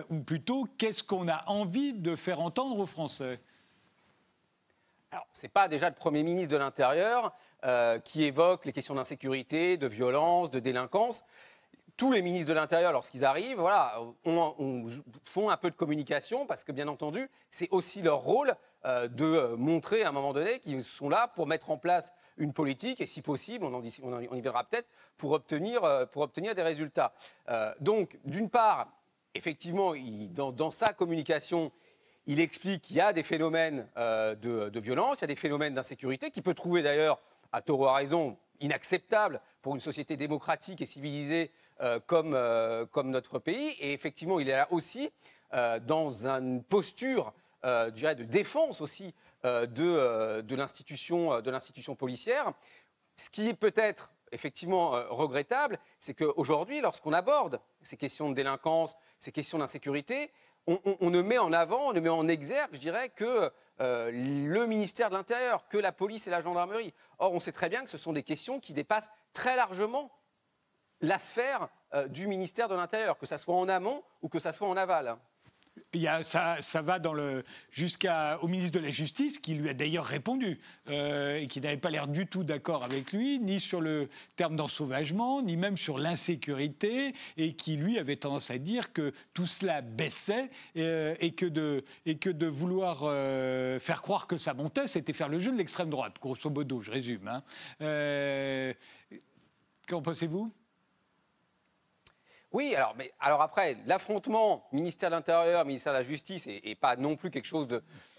S1: Ou plutôt, qu'est-ce qu'on a envie de faire entendre aux Français?
S3: Alors, ce n'est pas déjà le Premier ministre de l'Intérieur qui évoque les questions d'insécurité, de violence, de délinquance tous les ministres de l'Intérieur, lorsqu'ils arrivent, voilà, font un peu de communication parce que, bien entendu, c'est aussi leur rôle euh, de euh, montrer à un moment donné qu'ils sont là pour mettre en place une politique et, si possible, on, en, on, y verra peut-être, pour obtenir, euh, des résultats. donc, d'une part, effectivement, dans, sa communication, il explique qu'il y a des phénomènes de, violence, il y a des phénomènes d'insécurité, qui peut trouver d'ailleurs, à tort ou à raison, inacceptable pour une société démocratique et civilisée comme, euh, comme notre pays. Et effectivement, il est là aussi euh, dans une posture dirais, de défense aussi de, de l'institution policière. Ce qui est peut-être effectivement regrettable, c'est qu'aujourd'hui, lorsqu'on aborde ces questions de délinquance, ces questions d'insécurité, on, ne met en avant, on ne met en exergue, je dirais, que le ministère de l'Intérieur, que la police et la gendarmerie. Or, on sait très bien que ce sont des questions qui dépassent très largement la sphère euh, du ministère de l'Intérieur, que ce soit en amont ou que ce soit en aval.
S1: Il y a, ça, ça, va jusqu'au ministre de la Justice, qui lui a d'ailleurs répondu, euh, et qui n'avait pas l'air du tout d'accord avec lui, ni sur le terme d'ensauvagement, ni même sur l'insécurité, et qui lui avait tendance à dire que tout cela baissait, euh, et, que de, et que de vouloir faire croire que ça montait, c'était faire le jeu de l'extrême droite, grosso modo, je résume. Hein. Qu'en pensez-vous?
S3: Oui, alors, mais, alors après, l'affrontement ministère de l'Intérieur, ministère de la Justice n'est pas non plus quelque chose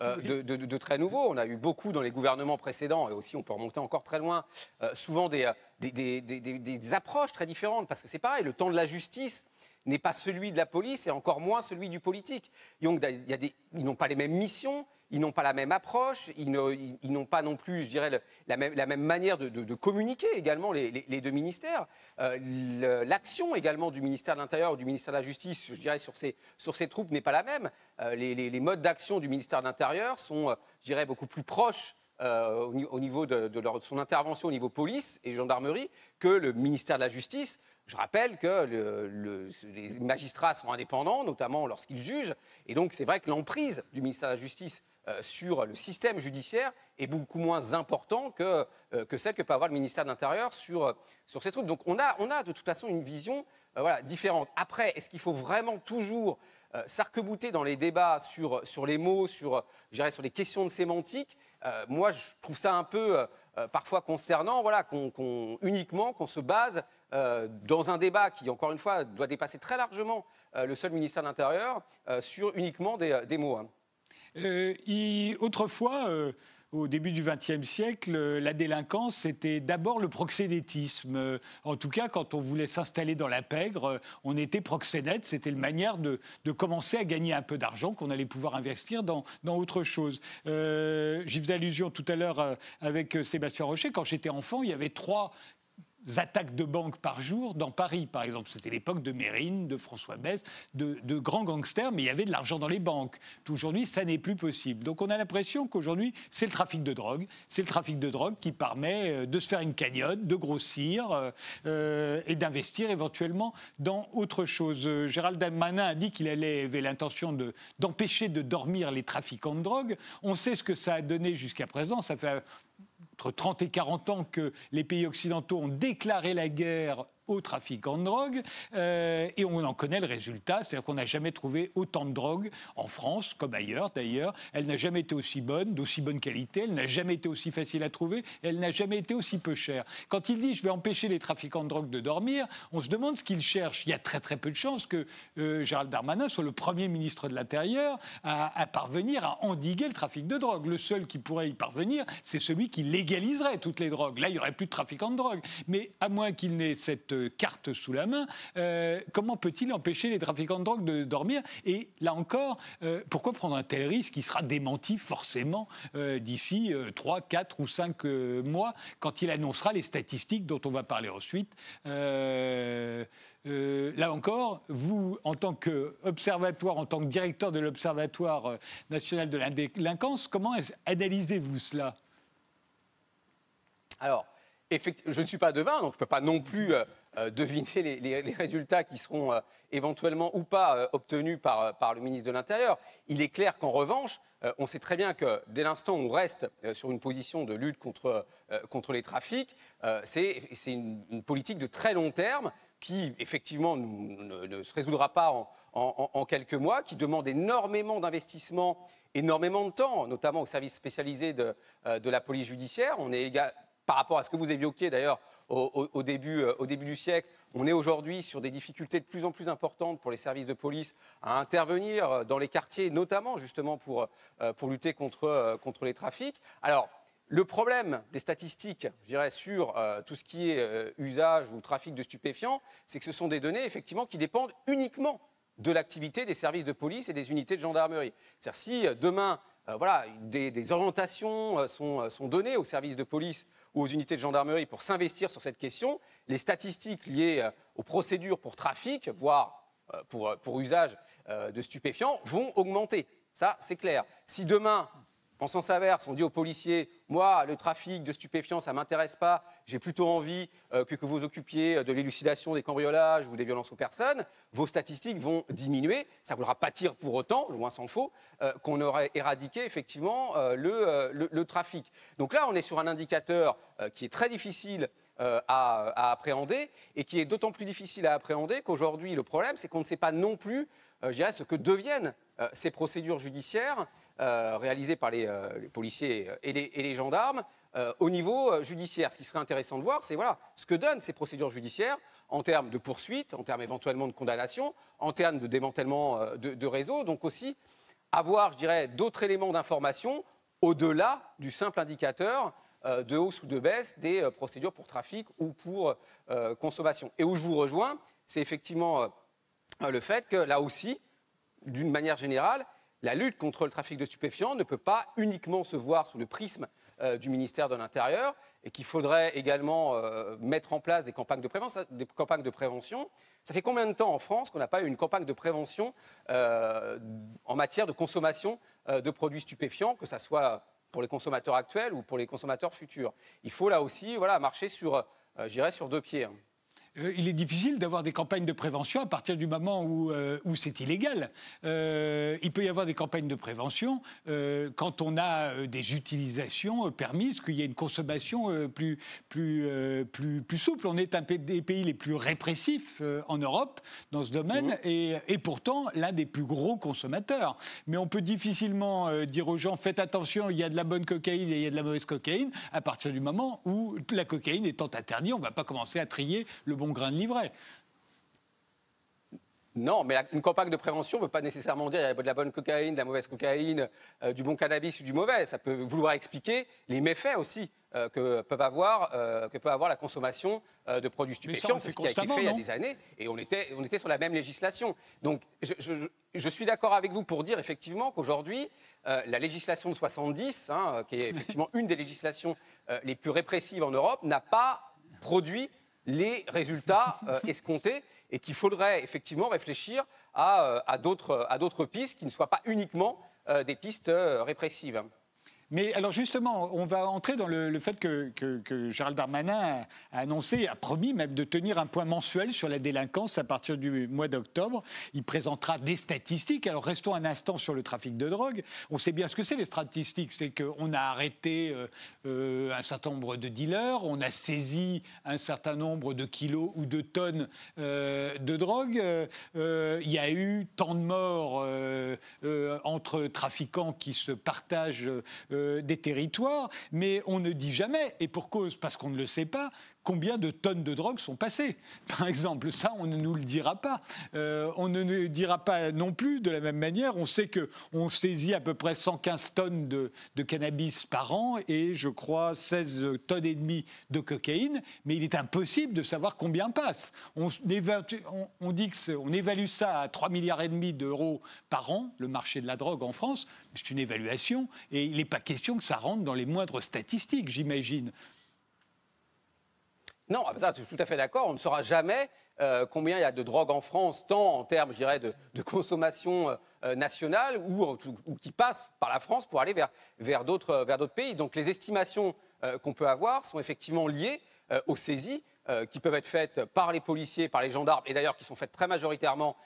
S3: euh, de, de, très nouveau. On a eu beaucoup dans les gouvernements précédents, et aussi on peut remonter encore très loin, euh, souvent des, des, des, des, approches très différentes, parce que c'est pareil, le temps de la justice, n'est pas celui de la police et encore moins celui du politique. Donc, il y a des, ils n'ont pas les mêmes missions, ils n'ont pas la même approche, ils n'ont pas non plus, je dirais, la, même, manière de, communiquer également les, deux ministères. Euh, l'action également du ministère de l'Intérieur ou du ministère de la Justice, je dirais, sur ces, troupes n'est pas la même. Euh, les, modes d'action du ministère de l'Intérieur sont, euh, je dirais, beaucoup plus proches au, niveau de, son intervention au niveau police et gendarmerie que le ministère de la Justice. Je rappelle que les magistrats sont indépendants, notamment lorsqu'ils jugent, et donc c'est vrai que l'emprise du ministère de la Justice sur le système judiciaire est beaucoup moins important que, euh, que celle que peut avoir le ministère de l'Intérieur sur, euh, sur ces troupes. Donc on a, on a de toute façon une vision voilà, différente. Après, est-ce qu'il faut vraiment toujours s'arc-bouter dans les débats sur, sur les mots, sur, sur les questions de sémantique? Moi, je trouve ça un peu parfois consternant, voilà, qu'on, uniquement qu'on se base dans un débat qui, encore une fois, doit dépasser très largement le seul ministère de l'Intérieur sur uniquement des, des mots. Hein.
S1: Euh, autrefois, euh, au début du XXe siècle, euh, la délinquance, c'était d'abord le proxénétisme. En tout cas, quand on voulait s'installer dans la pègre, on était proxénète. C'était une manière de, commencer à gagner un peu d'argent qu'on allait pouvoir investir dans, autre chose. J'y faisais allusion tout à l'heure avec Sébastien Rocher. Quand j'étais enfant, il y avait trois attaques de banques par jour dans Paris, par exemple. C'était l'époque de Mérine, de François Besse, de, grands gangsters, mais il y avait de l'argent dans les banques. Aujourd'hui, ça n'est plus possible. Donc on a l'impression qu'aujourd'hui, c'est le trafic de drogue. C'est le trafic de drogue qui permet euh, de se faire une cagnotte, de grossir euh, euh, et d'investir éventuellement dans autre chose. Gérald Darmanin a dit qu'il avait l'intention d'empêcher de dormir les trafiquants de drogue. On sait ce que ça a donné jusqu'à présent. Ça fait entre 30 et 40 ans que les pays occidentaux ont déclaré la guerre au trafic en drogue. Euh, et on en connaît le résultat, c'est-à-dire qu'on n'a jamais trouvé autant de drogue en France, comme ailleurs d'ailleurs. Elle n'a jamais été aussi bonne, d'aussi bonne qualité, elle n'a jamais été aussi facile à trouver, elle n'a jamais été aussi peu chère. Quand il dit je vais empêcher les trafiquants de drogue de dormir, on se demande ce qu'il cherche. Il y a très très peu de chances que euh, Gérald Darmanin soit le premier ministre de l'Intérieur à, à parvenir à endiguer le trafic de drogue. Le seul qui pourrait y parvenir, c'est celui qui légaliserait toutes les drogues. Là, il n'y aurait plus de trafiquants de drogue. Mais à moins qu'il n'ait cette carte sous la main, euh, comment peut-il empêcher les trafiquants de drogue de dormir Et là encore, euh, pourquoi prendre un tel risque qui sera démenti forcément euh, d'ici 3, 4 ou 5 mois quand il annoncera les statistiques dont on va parler ensuite là encore, vous, en tant qu'observatoire, en tant que directeur de l'Observatoire national de la délinquance, comment analysez-vous cela?
S3: Alors, je ne suis pas devin, donc je ne peux pas non plus euh, euh, deviner les, résultats qui seront euh, éventuellement ou pas obtenus par, le ministre de l'Intérieur. Il est clair qu'en revanche, on sait très bien que dès l'instant où on reste sur une position de lutte contre, les trafics, c'est une, politique de très long terme qui, effectivement, ne, se résoudra pas en, quelques mois, qui demande énormément d'investissement, énormément de temps, notamment au service spécialisé de, de la police judiciaire. On est par rapport à ce que vous évoquiez d'ailleurs au, début, euh, au début du siècle, on est aujourd'hui sur des difficultés de plus en plus importantes pour les services de police à intervenir dans les quartiers, notamment justement pour, euh, lutter contre, euh, contre les trafics. Alors, le problème des statistiques, je dirais, sur tout ce qui est usage ou trafic de stupéfiants, c'est que ce sont des données, effectivement, qui dépendent uniquement de l'activité des services de police et des unités de gendarmerie. C'est-à-dire, si demain, voilà, des, orientations sont, sont données aux services de police ou aux unités de gendarmerie pour s'investir sur cette question, les statistiques liées euh, aux procédures pour trafic, voire euh, pour, euh, pour usage de stupéfiants, vont augmenter. Ça, c'est clair. Si demain, en sens inverse, on dit aux policiers Moi, le trafic de stupéfiants, ça ne m'intéresse pas, j'ai plutôt envie euh, que, vous occupiez de l'élucidation des cambriolages ou des violences aux personnes, vos statistiques vont diminuer. Ça ne voudra pas dire pour autant, loin s'en faut, euh, qu'on aurait éradiqué effectivement euh, le, trafic. Donc là, on est sur un indicateur qui est très difficile à, appréhender et qui est d'autant plus difficile à appréhender qu'aujourd'hui, le problème, c'est qu'on ne sait pas non plus, ce que deviennent ces procédures judiciaires euh, réalisés par les, euh, policiers et les, gendarmes euh, au niveau judiciaire. Ce qui serait intéressant de voir, c'est voilà, ce que donnent ces procédures judiciaires en termes de poursuite, en termes éventuellement de condamnation, en termes de démantèlement de, de réseaux, donc aussi avoir, je dirais, d'autres éléments d'information au-delà du simple indicateur de hausse ou de baisse des procédures pour trafic ou pour consommation. Et où je vous rejoins, c'est effectivement le fait que là aussi, d'une manière générale, la lutte contre le trafic de stupéfiants ne peut pas uniquement se voir sous le prisme du ministère de l'Intérieur et qu'il faudrait également mettre en place des campagnes de, prévention. Ça fait combien de temps en France qu'on n'a pas eu une campagne de prévention en matière de consommation de produits stupéfiants, que ce soit pour les consommateurs actuels ou pour les consommateurs futurs? Il faut là aussi voilà, marcher sur, euh, sur deux pieds. Hein.
S1: Euh, il est difficile d'avoir des campagnes de prévention à partir du moment où, euh, c'est illégal. Euh, il peut y avoir des campagnes de prévention quand on a des utilisations permises, qu'il y a une consommation plus, plus, plus, plus souple. On est un des pays les plus répressifs en Europe dans ce domaine mmh. et, et, pourtant l'un des plus gros consommateurs. Mais on peut difficilement dire aux gens faites attention, il y a de la bonne cocaïne et il y a de la mauvaise cocaïne à partir du moment où la cocaïne étant interdite, on ne va pas commencer à trier le bon grain de livret.
S3: Non, mais une campagne de prévention ne veut pas nécessairement dire qu'il y a de la bonne cocaïne, de la mauvaise cocaïne, euh, du bon cannabis ou du mauvais. Ça peut vouloir expliquer les méfaits aussi euh, que, peuvent avoir, euh, que peut avoir la consommation de produits stupéfiants. C'est ce qui a été fait il y a des années et on était, on était sur la même législation. Donc je, suis d'accord avec vous pour dire effectivement qu'aujourd'hui, la législation de 70, hein, qui est effectivement une des législations les plus répressives en Europe, n'a pas produit les résultats euh, escomptés et qu'il faudrait effectivement réfléchir à, euh, à d'autres pistes qui ne soient pas uniquement euh, des pistes répressives.
S1: Mais alors justement, on va entrer dans le, fait que, Gérald Darmanin a, annoncé, a promis même de tenir un point mensuel sur la délinquance à partir du mois d'octobre. Il présentera des statistiques. Alors restons un instant sur le trafic de drogue. On sait bien ce que c'est les statistiques. C'est qu'on a arrêté euh, euh, un certain nombre de dealers, on a saisi un certain nombre de kilos ou de tonnes euh, de drogue. il y a eu tant de morts entre trafiquants qui se partagent des territoires, mais on ne dit jamais, et pour cause, parce qu'on ne le sait pas, combien de tonnes de drogue sont passées. Par exemple, ça, on ne nous le dira pas. Euh, on ne nous dira pas non plus de la même manière. On sait qu'on saisit à peu près 115 tonnes de, cannabis par an et je crois 16 tonnes et demie de cocaïne, mais il est impossible de savoir combien passe. On, on, dit qu'on évalue ça à 3 milliards et demi d'euros par an, le marché de la drogue en France. C'est une évaluation et il n'est pas question que ça rentre dans les moindres statistiques, j'imagine.
S3: Non, ah, je suis tout à fait d'accord. On ne saura jamais euh, combien il y a de drogue en France, tant en termes, de, consommation euh, nationale ou, qui passe par la France pour aller vers, d'autres pays. Donc les estimations euh, qu'on peut avoir sont effectivement liées aux saisies qui peuvent être faites par les policiers, par les gendarmes, et d'ailleurs qui sont faites très majoritairement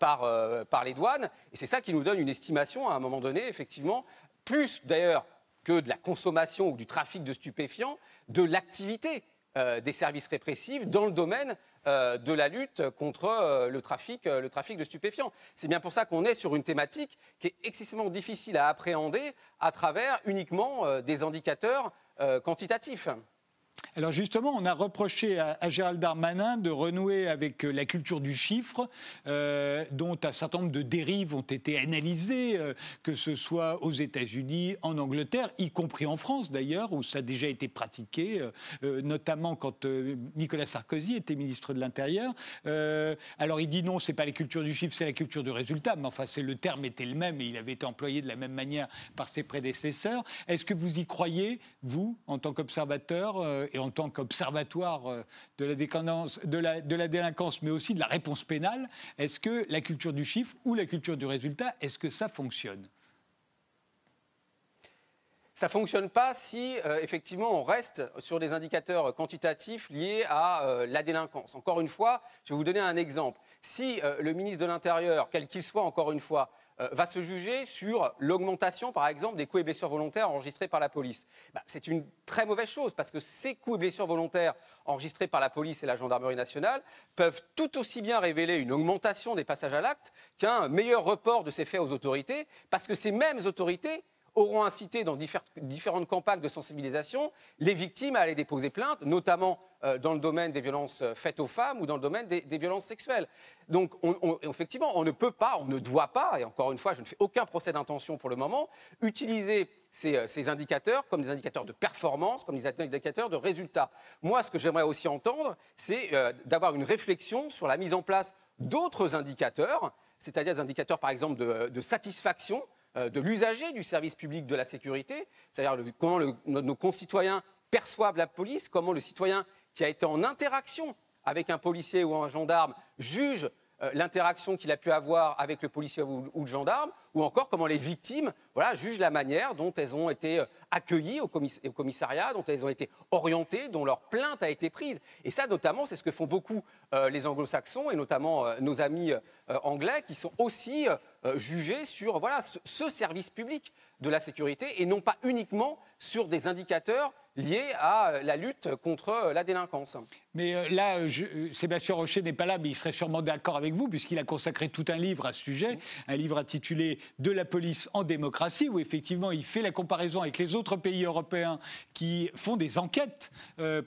S3: par, par les douanes. Et c'est ça qui nous donne une estimation à un moment donné, effectivement, plus d'ailleurs que de la consommation ou du trafic de stupéfiants, de l'activité euh, des services répressifs dans le domaine euh, de la lutte contre euh, le, trafic, le trafic de stupéfiants. C'est bien pour ça qu'on est sur une thématique qui est excessivement difficile à appréhender à travers uniquement des indicateurs quantitatifs.
S1: Alors justement, on a reproché à, Gérald Darmanin de renouer avec euh, la culture du chiffre, euh, dont un certain nombre de dérives ont été analysées, euh, que ce soit aux États-Unis, en Angleterre, y compris en France d'ailleurs, où ça a déjà été pratiqué, notamment quand Nicolas Sarkozy était ministre de l'Intérieur. alors il dit non, c'est pas la culture du chiffre, c'est la culture du résultat, mais enfin c'est le terme était le même et il avait été employé de la même manière par ses prédécesseurs. Est-ce que vous y croyez, vous, en tant qu'observateur et en tant qu'observatoire euh, de la, délinquance, mais aussi de la réponse pénale, est-ce que la culture du chiffre ou la culture du résultat, est-ce que ça fonctionne?
S3: Ça ne fonctionne pas si, euh, effectivement, on reste sur des indicateurs quantitatifs liés à euh, la délinquance. Encore une fois, je vais vous donner un exemple. Si le ministre de l'Intérieur, quel qu'il soit, encore une fois, va se juger sur l'augmentation, par exemple, des coups et blessures volontaires enregistrés par la police. Bah, c'est une très mauvaise chose parce que ces coups et blessures volontaires enregistrés par la police et la gendarmerie nationale peuvent tout aussi bien révéler une augmentation des passages à l'acte qu'un meilleur report de ces faits aux autorités, parce que ces mêmes autorités auront incité dans différentes campagnes de sensibilisation les victimes à aller déposer plainte, notamment euh, dans le domaine des violences euh, faites aux femmes ou dans le domaine des, violences sexuelles. Donc, effectivement, on ne peut pas, on ne doit pas, et encore une fois, je ne fais aucun procès d'intention pour le moment, utiliser ces, euh, ces, indicateurs comme des indicateurs de performance, comme des indicateurs de résultats. Moi, ce que j'aimerais aussi entendre, c'est d'avoir une réflexion sur la mise en place d'autres indicateurs, c'est-à-dire des indicateurs par exemple de, satisfaction de l'usager du service public de la sécurité, c'est-à-dire comment nos concitoyens perçoivent la police, comment le citoyen qui a été en interaction avec un policier ou un gendarme juge euh, l'interaction qu'il a pu avoir avec le policier ou, le gendarme, ou encore comment les victimes voilà, jugent la manière dont elles ont été euh, accueillies au, commissariat, dont elles ont été orientées, dont leur plainte a été prise. Et ça, notamment, c'est ce que font beaucoup euh, les anglo-saxons, et notamment nos amis anglais, qui sont aussi jugés sur voilà, ce service public de la sécurité, et non pas uniquement sur des indicateurs liés à la lutte contre la délinquance.
S1: Mais euh, là, euh, euh, Sébastien Rocher n'est pas là, mais il serait sûrement d'accord avec vous, puisqu'il a consacré tout un livre à ce sujet, un livre intitulé De la police en démocratie, où effectivement il fait la comparaison avec les autres pays européens qui font des enquêtes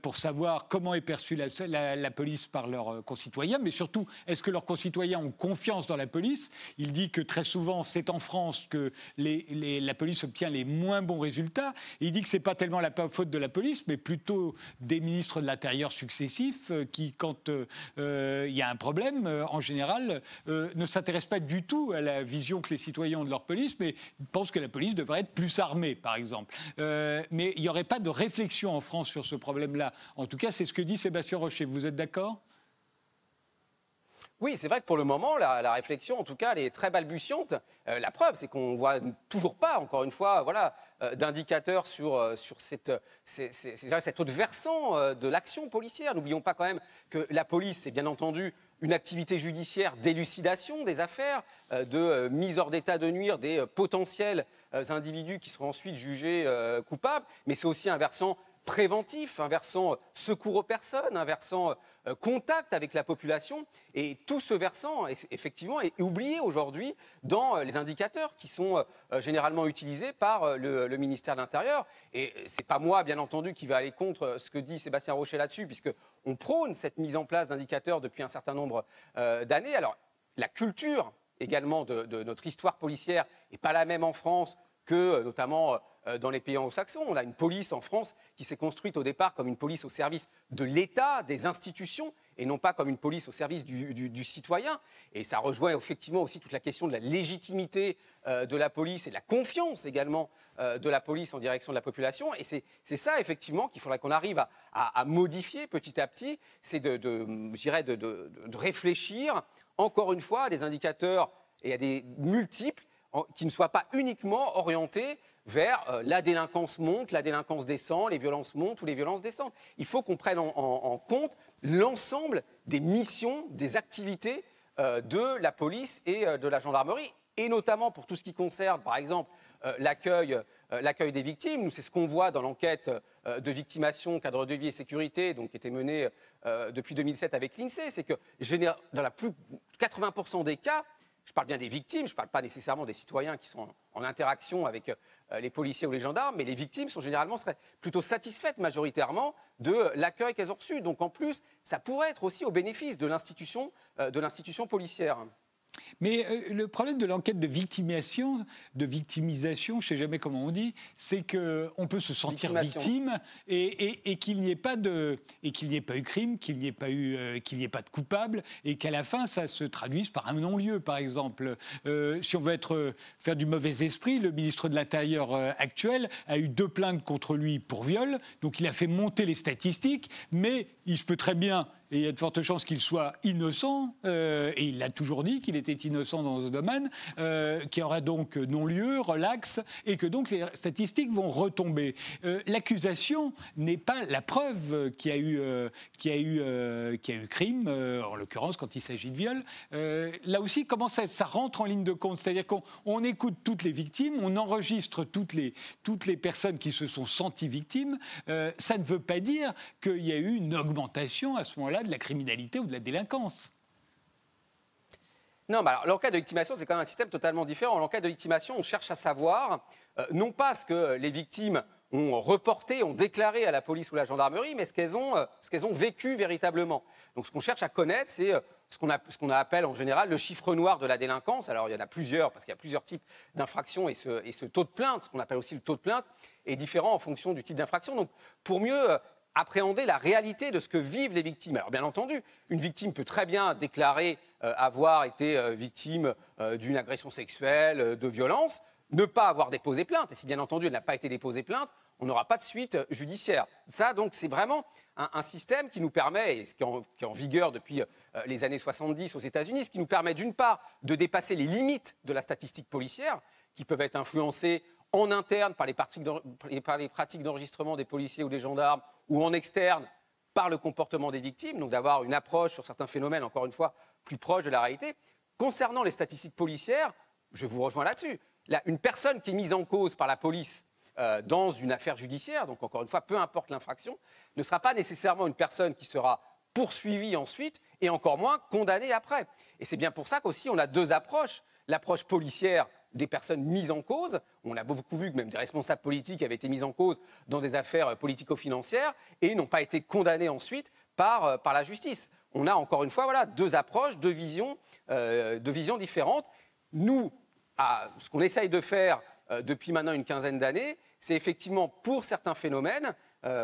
S1: pour savoir comment est perçue la, police par leurs concitoyens, mais surtout, est-ce que leurs concitoyens ont confiance dans la police? Il dit que très souvent, c'est en France que la police obtient les moins bons résultats. il dit que ce n'est pas tellement la faute de la police, mais plutôt des ministres de l'Intérieur successifs euh, qui, quand euh, euh, il y a un problème, en général, ne s'intéressent pas du tout à la vision que les citoyens ont de leur police, mais pensent que la police devrait être plus armée, par exemple. mais il n'y aurait pas de réflexion en France sur ce problème-là. En tout cas, c'est ce que dit Sébastien Rocher. Vous êtes d'accord?
S3: Oui, c'est vrai que pour le moment, la, réflexion, en tout cas, elle est très balbutiante. la preuve, c'est qu'on ne voit toujours pas, encore une fois, voilà, euh, d'indicateurs sur, euh, sur cette, cet autre versant euh, de l'action policière. N'oublions pas quand même que la police, c'est bien entendu une activité judiciaire d'élucidation des affaires, de mise hors d'état de nuire des potentiels individus qui seront ensuite jugés coupables, mais c'est aussi un versant préventif, un versant secours aux personnes, un versant euh, contact avec la population. Et tout ce versant, effectivement, est oublié aujourd'hui dans euh, les indicateurs qui sont euh, généralement utilisés par le, ministère de l'Intérieur. Et ce n'est pas moi, bien entendu, qui va aller contre ce que dit Sébastien Rocher là-dessus, puisqu'on prône cette mise en place d'indicateurs depuis un certain nombre d'années. Alors, la culture également de, de, notre histoire policière n'est pas la même en France que notamment euh, dans les pays anglo-saxons. On a une police en France qui s'est construite au départ comme une police au service de l'État, des institutions, et non pas comme une police au service du, citoyen. Et ça rejoint effectivement aussi toute la question de la légitimité euh, de la police et de la confiance également euh, de la police en direction de la population. Et c'est ça effectivement qu'il faudrait qu'on arrive à, modifier petit à petit, c'est de, de, réfléchir encore une fois à des indicateurs et à des multiples qui ne soient pas uniquement orientés vers euh, la délinquance monte, la délinquance descend, les violences montent ou les violences descendent. Il faut qu'on prenne en, compte l'ensemble des missions, des activités euh, de la police et euh, de la gendarmerie, et notamment pour tout ce qui concerne, par exemple, l'accueil, des victimes. Nous, c'est ce qu'on voit dans l'enquête de victimation, cadre de vie et sécurité, donc, qui était menée depuis 2007 avec l'INSEE, c'est que dans la plus 80% des cas, je parle bien des victimes, je ne parle pas nécessairement des citoyens qui sont en, interaction avec euh, les policiers ou les gendarmes, mais les victimes sont généralement plutôt satisfaites majoritairement de l'accueil qu'elles ont reçu. Donc en plus, ça pourrait être aussi au bénéfice de l'institution euh, policière.
S1: Mais euh, le problème de l'enquête de victimisation, de victimisation, je ne sais jamais comment on dit, c'est qu'on peut se sentir victime et, qu'il n'y ait pas de et qu'il n'y ait pas eu crime, qu'il n'y ait pas eu euh, qu'il n'y ait pas de coupable et qu'à la fin ça se traduise par un non-lieu, par exemple. Euh, si on veut être faire du mauvais esprit, le ministre de l'Intérieur actuel a eu deux plaintes contre lui pour viol, donc il a fait monter les statistiques, mais il se peut très bien et il y a de fortes chances qu'il soit innocent, euh, et il l'a toujours dit qu'il était innocent dans ce domaine, euh, qu'il y aura donc non-lieu, relax, et que donc les statistiques vont retomber. Euh, l'accusation n'est pas la preuve qu'il y a eu, y a eu, crime, en l'occurrence quand il s'agit de viol. là aussi, comment ça, rentre en ligne de compte? C'est-à-dire qu'on écoute toutes les victimes, on enregistre toutes les personnes qui se sont senties victimes. ça ne veut pas dire qu'il y a eu une augmentation à ce moment-là de la criminalité ou de la délinquance.
S3: Non, alors l'enquête de victimation, c'est quand même un système totalement différent. En l'enquête de victimation, on cherche à savoir, euh, non pas ce que les victimes ont reporté, ont déclaré à la police ou la gendarmerie, mais ce qu'elles ont, euh, ce qu'elles ont vécu véritablement. Donc ce qu'on cherche à connaître, c'est euh, ce qu'on, ce qu'on appelle en général le chiffre noir de la délinquance. Alors il y en a plusieurs, parce qu'il y a plusieurs types d'infractions, et ce, et ce taux de plainte, ce qu'on appelle aussi le taux de plainte, est différent en fonction du type d'infraction. Donc pour mieux appréhender la réalité de ce que vivent les victimes. Alors bien entendu, une victime peut très bien déclarer euh, avoir été euh, victime euh, d'une agression sexuelle, de violence, ne pas avoir déposé plainte. Et si bien entendu elle n'a pas été déposée plainte, on n'aura pas de suite judiciaire. Ça, donc, c'est vraiment un, système qui nous permet, et qui est, en, qui est en vigueur depuis les années 70 aux États-Unis, ce qui nous permet d'une part de dépasser les limites de la statistique policière, qui peuvent être influencées en interne par les pratiques d'enregistrement des policiers ou des gendarmes, ou en externe par le comportement des victimes, donc d'avoir une approche sur certains phénomènes, encore une fois, plus proche de la réalité. Concernant les statistiques policières, je vous rejoins là-dessus. une personne qui est mise en cause par la police euh, dans une affaire judiciaire, donc encore une fois, peu importe l'infraction, ne sera pas nécessairement une personne qui sera poursuivie ensuite et encore moins condamnée après. Et c'est bien pour ça qu'aussi on a deux approches. L'approche policière des personnes mises en cause. On a beaucoup vu que même des responsables politiques avaient été mis en cause dans des affaires politico-financières et n'ont pas été condamnés ensuite par, euh, par la justice. On a encore une fois voilà, deux approches, deux visions, euh, deux visions différentes. Nous, ce qu'on essaye de faire euh, depuis maintenant une quinzaine d'années, c'est effectivement pour certains phénomènes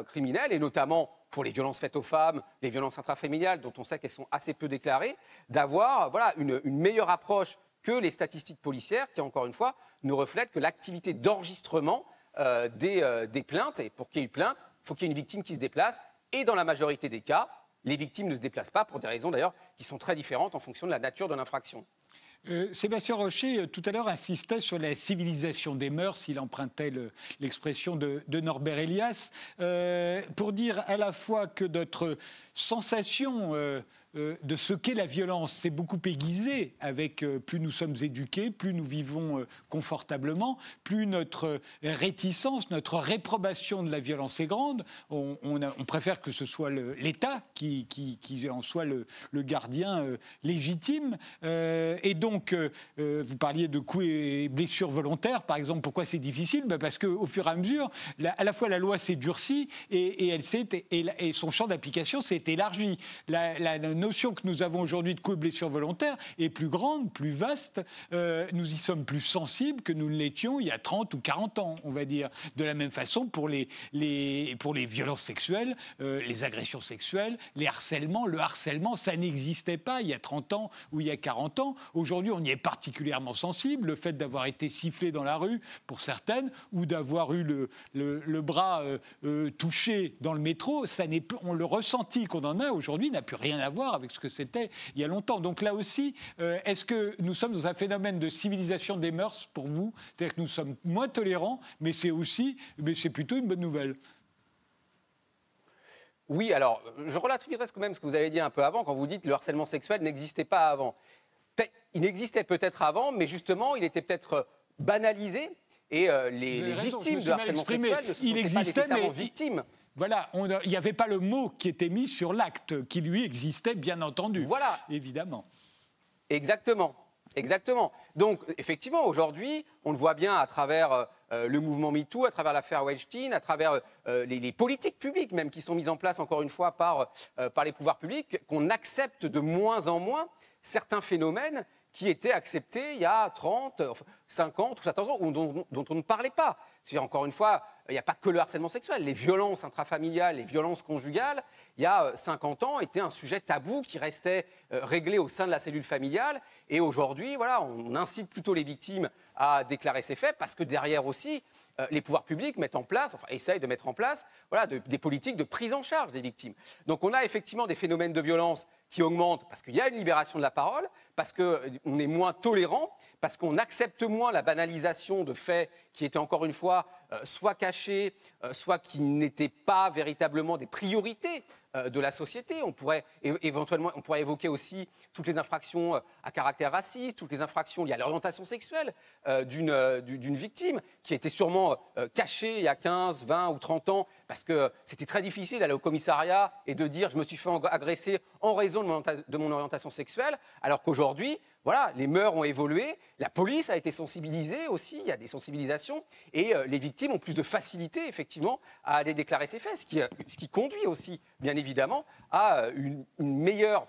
S3: criminels, et notamment pour les violences faites aux femmes, les violences intrafamiliales, dont on sait qu'elles sont assez peu déclarées, d'avoir voilà, une meilleure approche que les statistiques policières, qui encore une fois ne reflètent que l'activité d'enregistrement euh, euh, des, plaintes. Et pour qu'il y ait une plainte, il faut qu'il y ait une victime qui se déplace. Et dans la majorité des cas, les victimes ne se déplacent pas pour des raisons d'ailleurs qui sont très différentes en fonction de la nature de l'infraction.
S1: Euh, Sébastien Rocher, tout à l'heure, insistait sur la civilisation des mœurs, il empruntait l'expression de, Norbert Elias, pour dire à la fois que notre sensation euh, de ce qu'est la violence. C'est beaucoup aiguisé avec euh, plus nous sommes éduqués, plus nous vivons euh, confortablement, plus notre réticence, notre réprobation de la violence est grande. On, préfère que ce soit l'État qui, en soit le, gardien légitime. et donc, vous parliez de coups et blessures volontaires, par exemple. Pourquoi c'est difficile? Ben, Parce qu'au fur et à mesure, à la fois la loi s'est durcie et, elle et, son champ d'application s'est élargi. La, notion que nous avons aujourd'hui de blessures volontaires est plus grande, plus vaste. Euh, nous y sommes plus sensibles que nous l'étions il y a 30 ou 40 ans, on va dire. De la même façon pour les, les pour les violences sexuelles, euh, les agressions sexuelles, les harcèlements. Le harcèlement, ça n'existait pas il y a 30 ans ou il y a 40 ans. Aujourd'hui, on y est particulièrement sensible. Le fait d'avoir été sifflé dans la rue, pour certaines, ou d'avoir eu le, le, bras euh, touché dans le métro, ça n'est on le ressenti qu'on en a aujourd'hui n'a plus rien à voir avec ce que c'était il y a longtemps. Donc là aussi, euh, est-ce que nous sommes dans un phénomène de civilisation des mœurs pour vous? C'est-à-dire que nous sommes moins tolérants, mais c'est aussi, mais c'est plutôt une bonne nouvelle.
S3: Oui, alors je relativiserai quand même ce que vous avez dit un peu avant quand vous dites que le harcèlement sexuel n'existait pas avant. Il existait peut-être avant, mais justement, il était peut-être banalisé et euh, les, victimes de harcèlement sexuel ne se il existait, nécessairement victimes.
S1: Voilà, il n'y avait pas le mot qui était mis sur l'acte, qui lui existait bien entendu.
S3: Voilà.
S1: Évidemment.
S3: Exactement. Exactement. Donc, effectivement, aujourd'hui, on le voit bien à travers euh, le mouvement MeToo, à travers l'affaire Weinstein, à travers euh, les, politiques publiques même qui sont mises en place, encore une fois, par, euh, par les pouvoirs publics, qu'on accepte de moins en moins certains phénomènes qui étaient acceptés il y a 30, 50 ou 70 ans, dont, on ne parlait pas. C'est encore une fois, il n'y a pas que le harcèlement sexuel. Les violences intrafamiliales, les violences conjugales, il y a 50 euh, ans, étaient un sujet tabou qui restait euh, réglé au sein de la cellule familiale. Et aujourd'hui, voilà, on incite plutôt les victimes à déclarer ces faits parce que derrière aussi, euh, les pouvoirs publics mettent en place, enfin essayent de mettre en place, voilà, des politiques de prise en charge des victimes. Donc on a effectivement des phénomènes de violence qui augmentent parce qu'il y a une libération de la parole, parce qu'on est moins tolérant, parce qu'on accepte moins la banalisation de faits qui étaient encore une fois euh, soit cachés, euh, soit qui n'étaient pas véritablement des priorités euh, de la société. On pourrait éventuellement, on pourrait évoquer aussi toutes les infractions à caractère raciste, toutes les infractions liées à l'orientation sexuelle d'une victime qui était sûrement cachée il y a 15, 20 ou 30 ans parce que c'était très difficile d'aller au commissariat et de dire je me suis fait agresser en raison de mon orientation sexuelle, alors qu'aujourd'hui, les mœurs ont évolué, la police a été sensibilisée aussi, il y a des sensibilisations, et euh, les victimes ont plus de facilité, effectivement, à aller déclarer ces faits, ce qui, euh, conduit aussi, bien évidemment, à euh, une, meilleure,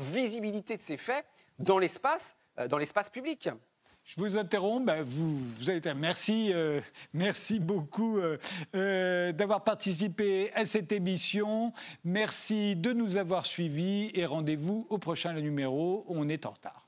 S3: visibilité de ces faits dans l'espace, dans l'espace public.
S1: Je vous interromps. Ben, vous, vous avez merci, euh, merci beaucoup euh, euh, d'avoir participé à cette émission. Merci de nous avoir suivis et rendez-vous au prochain numéro. On est en retard.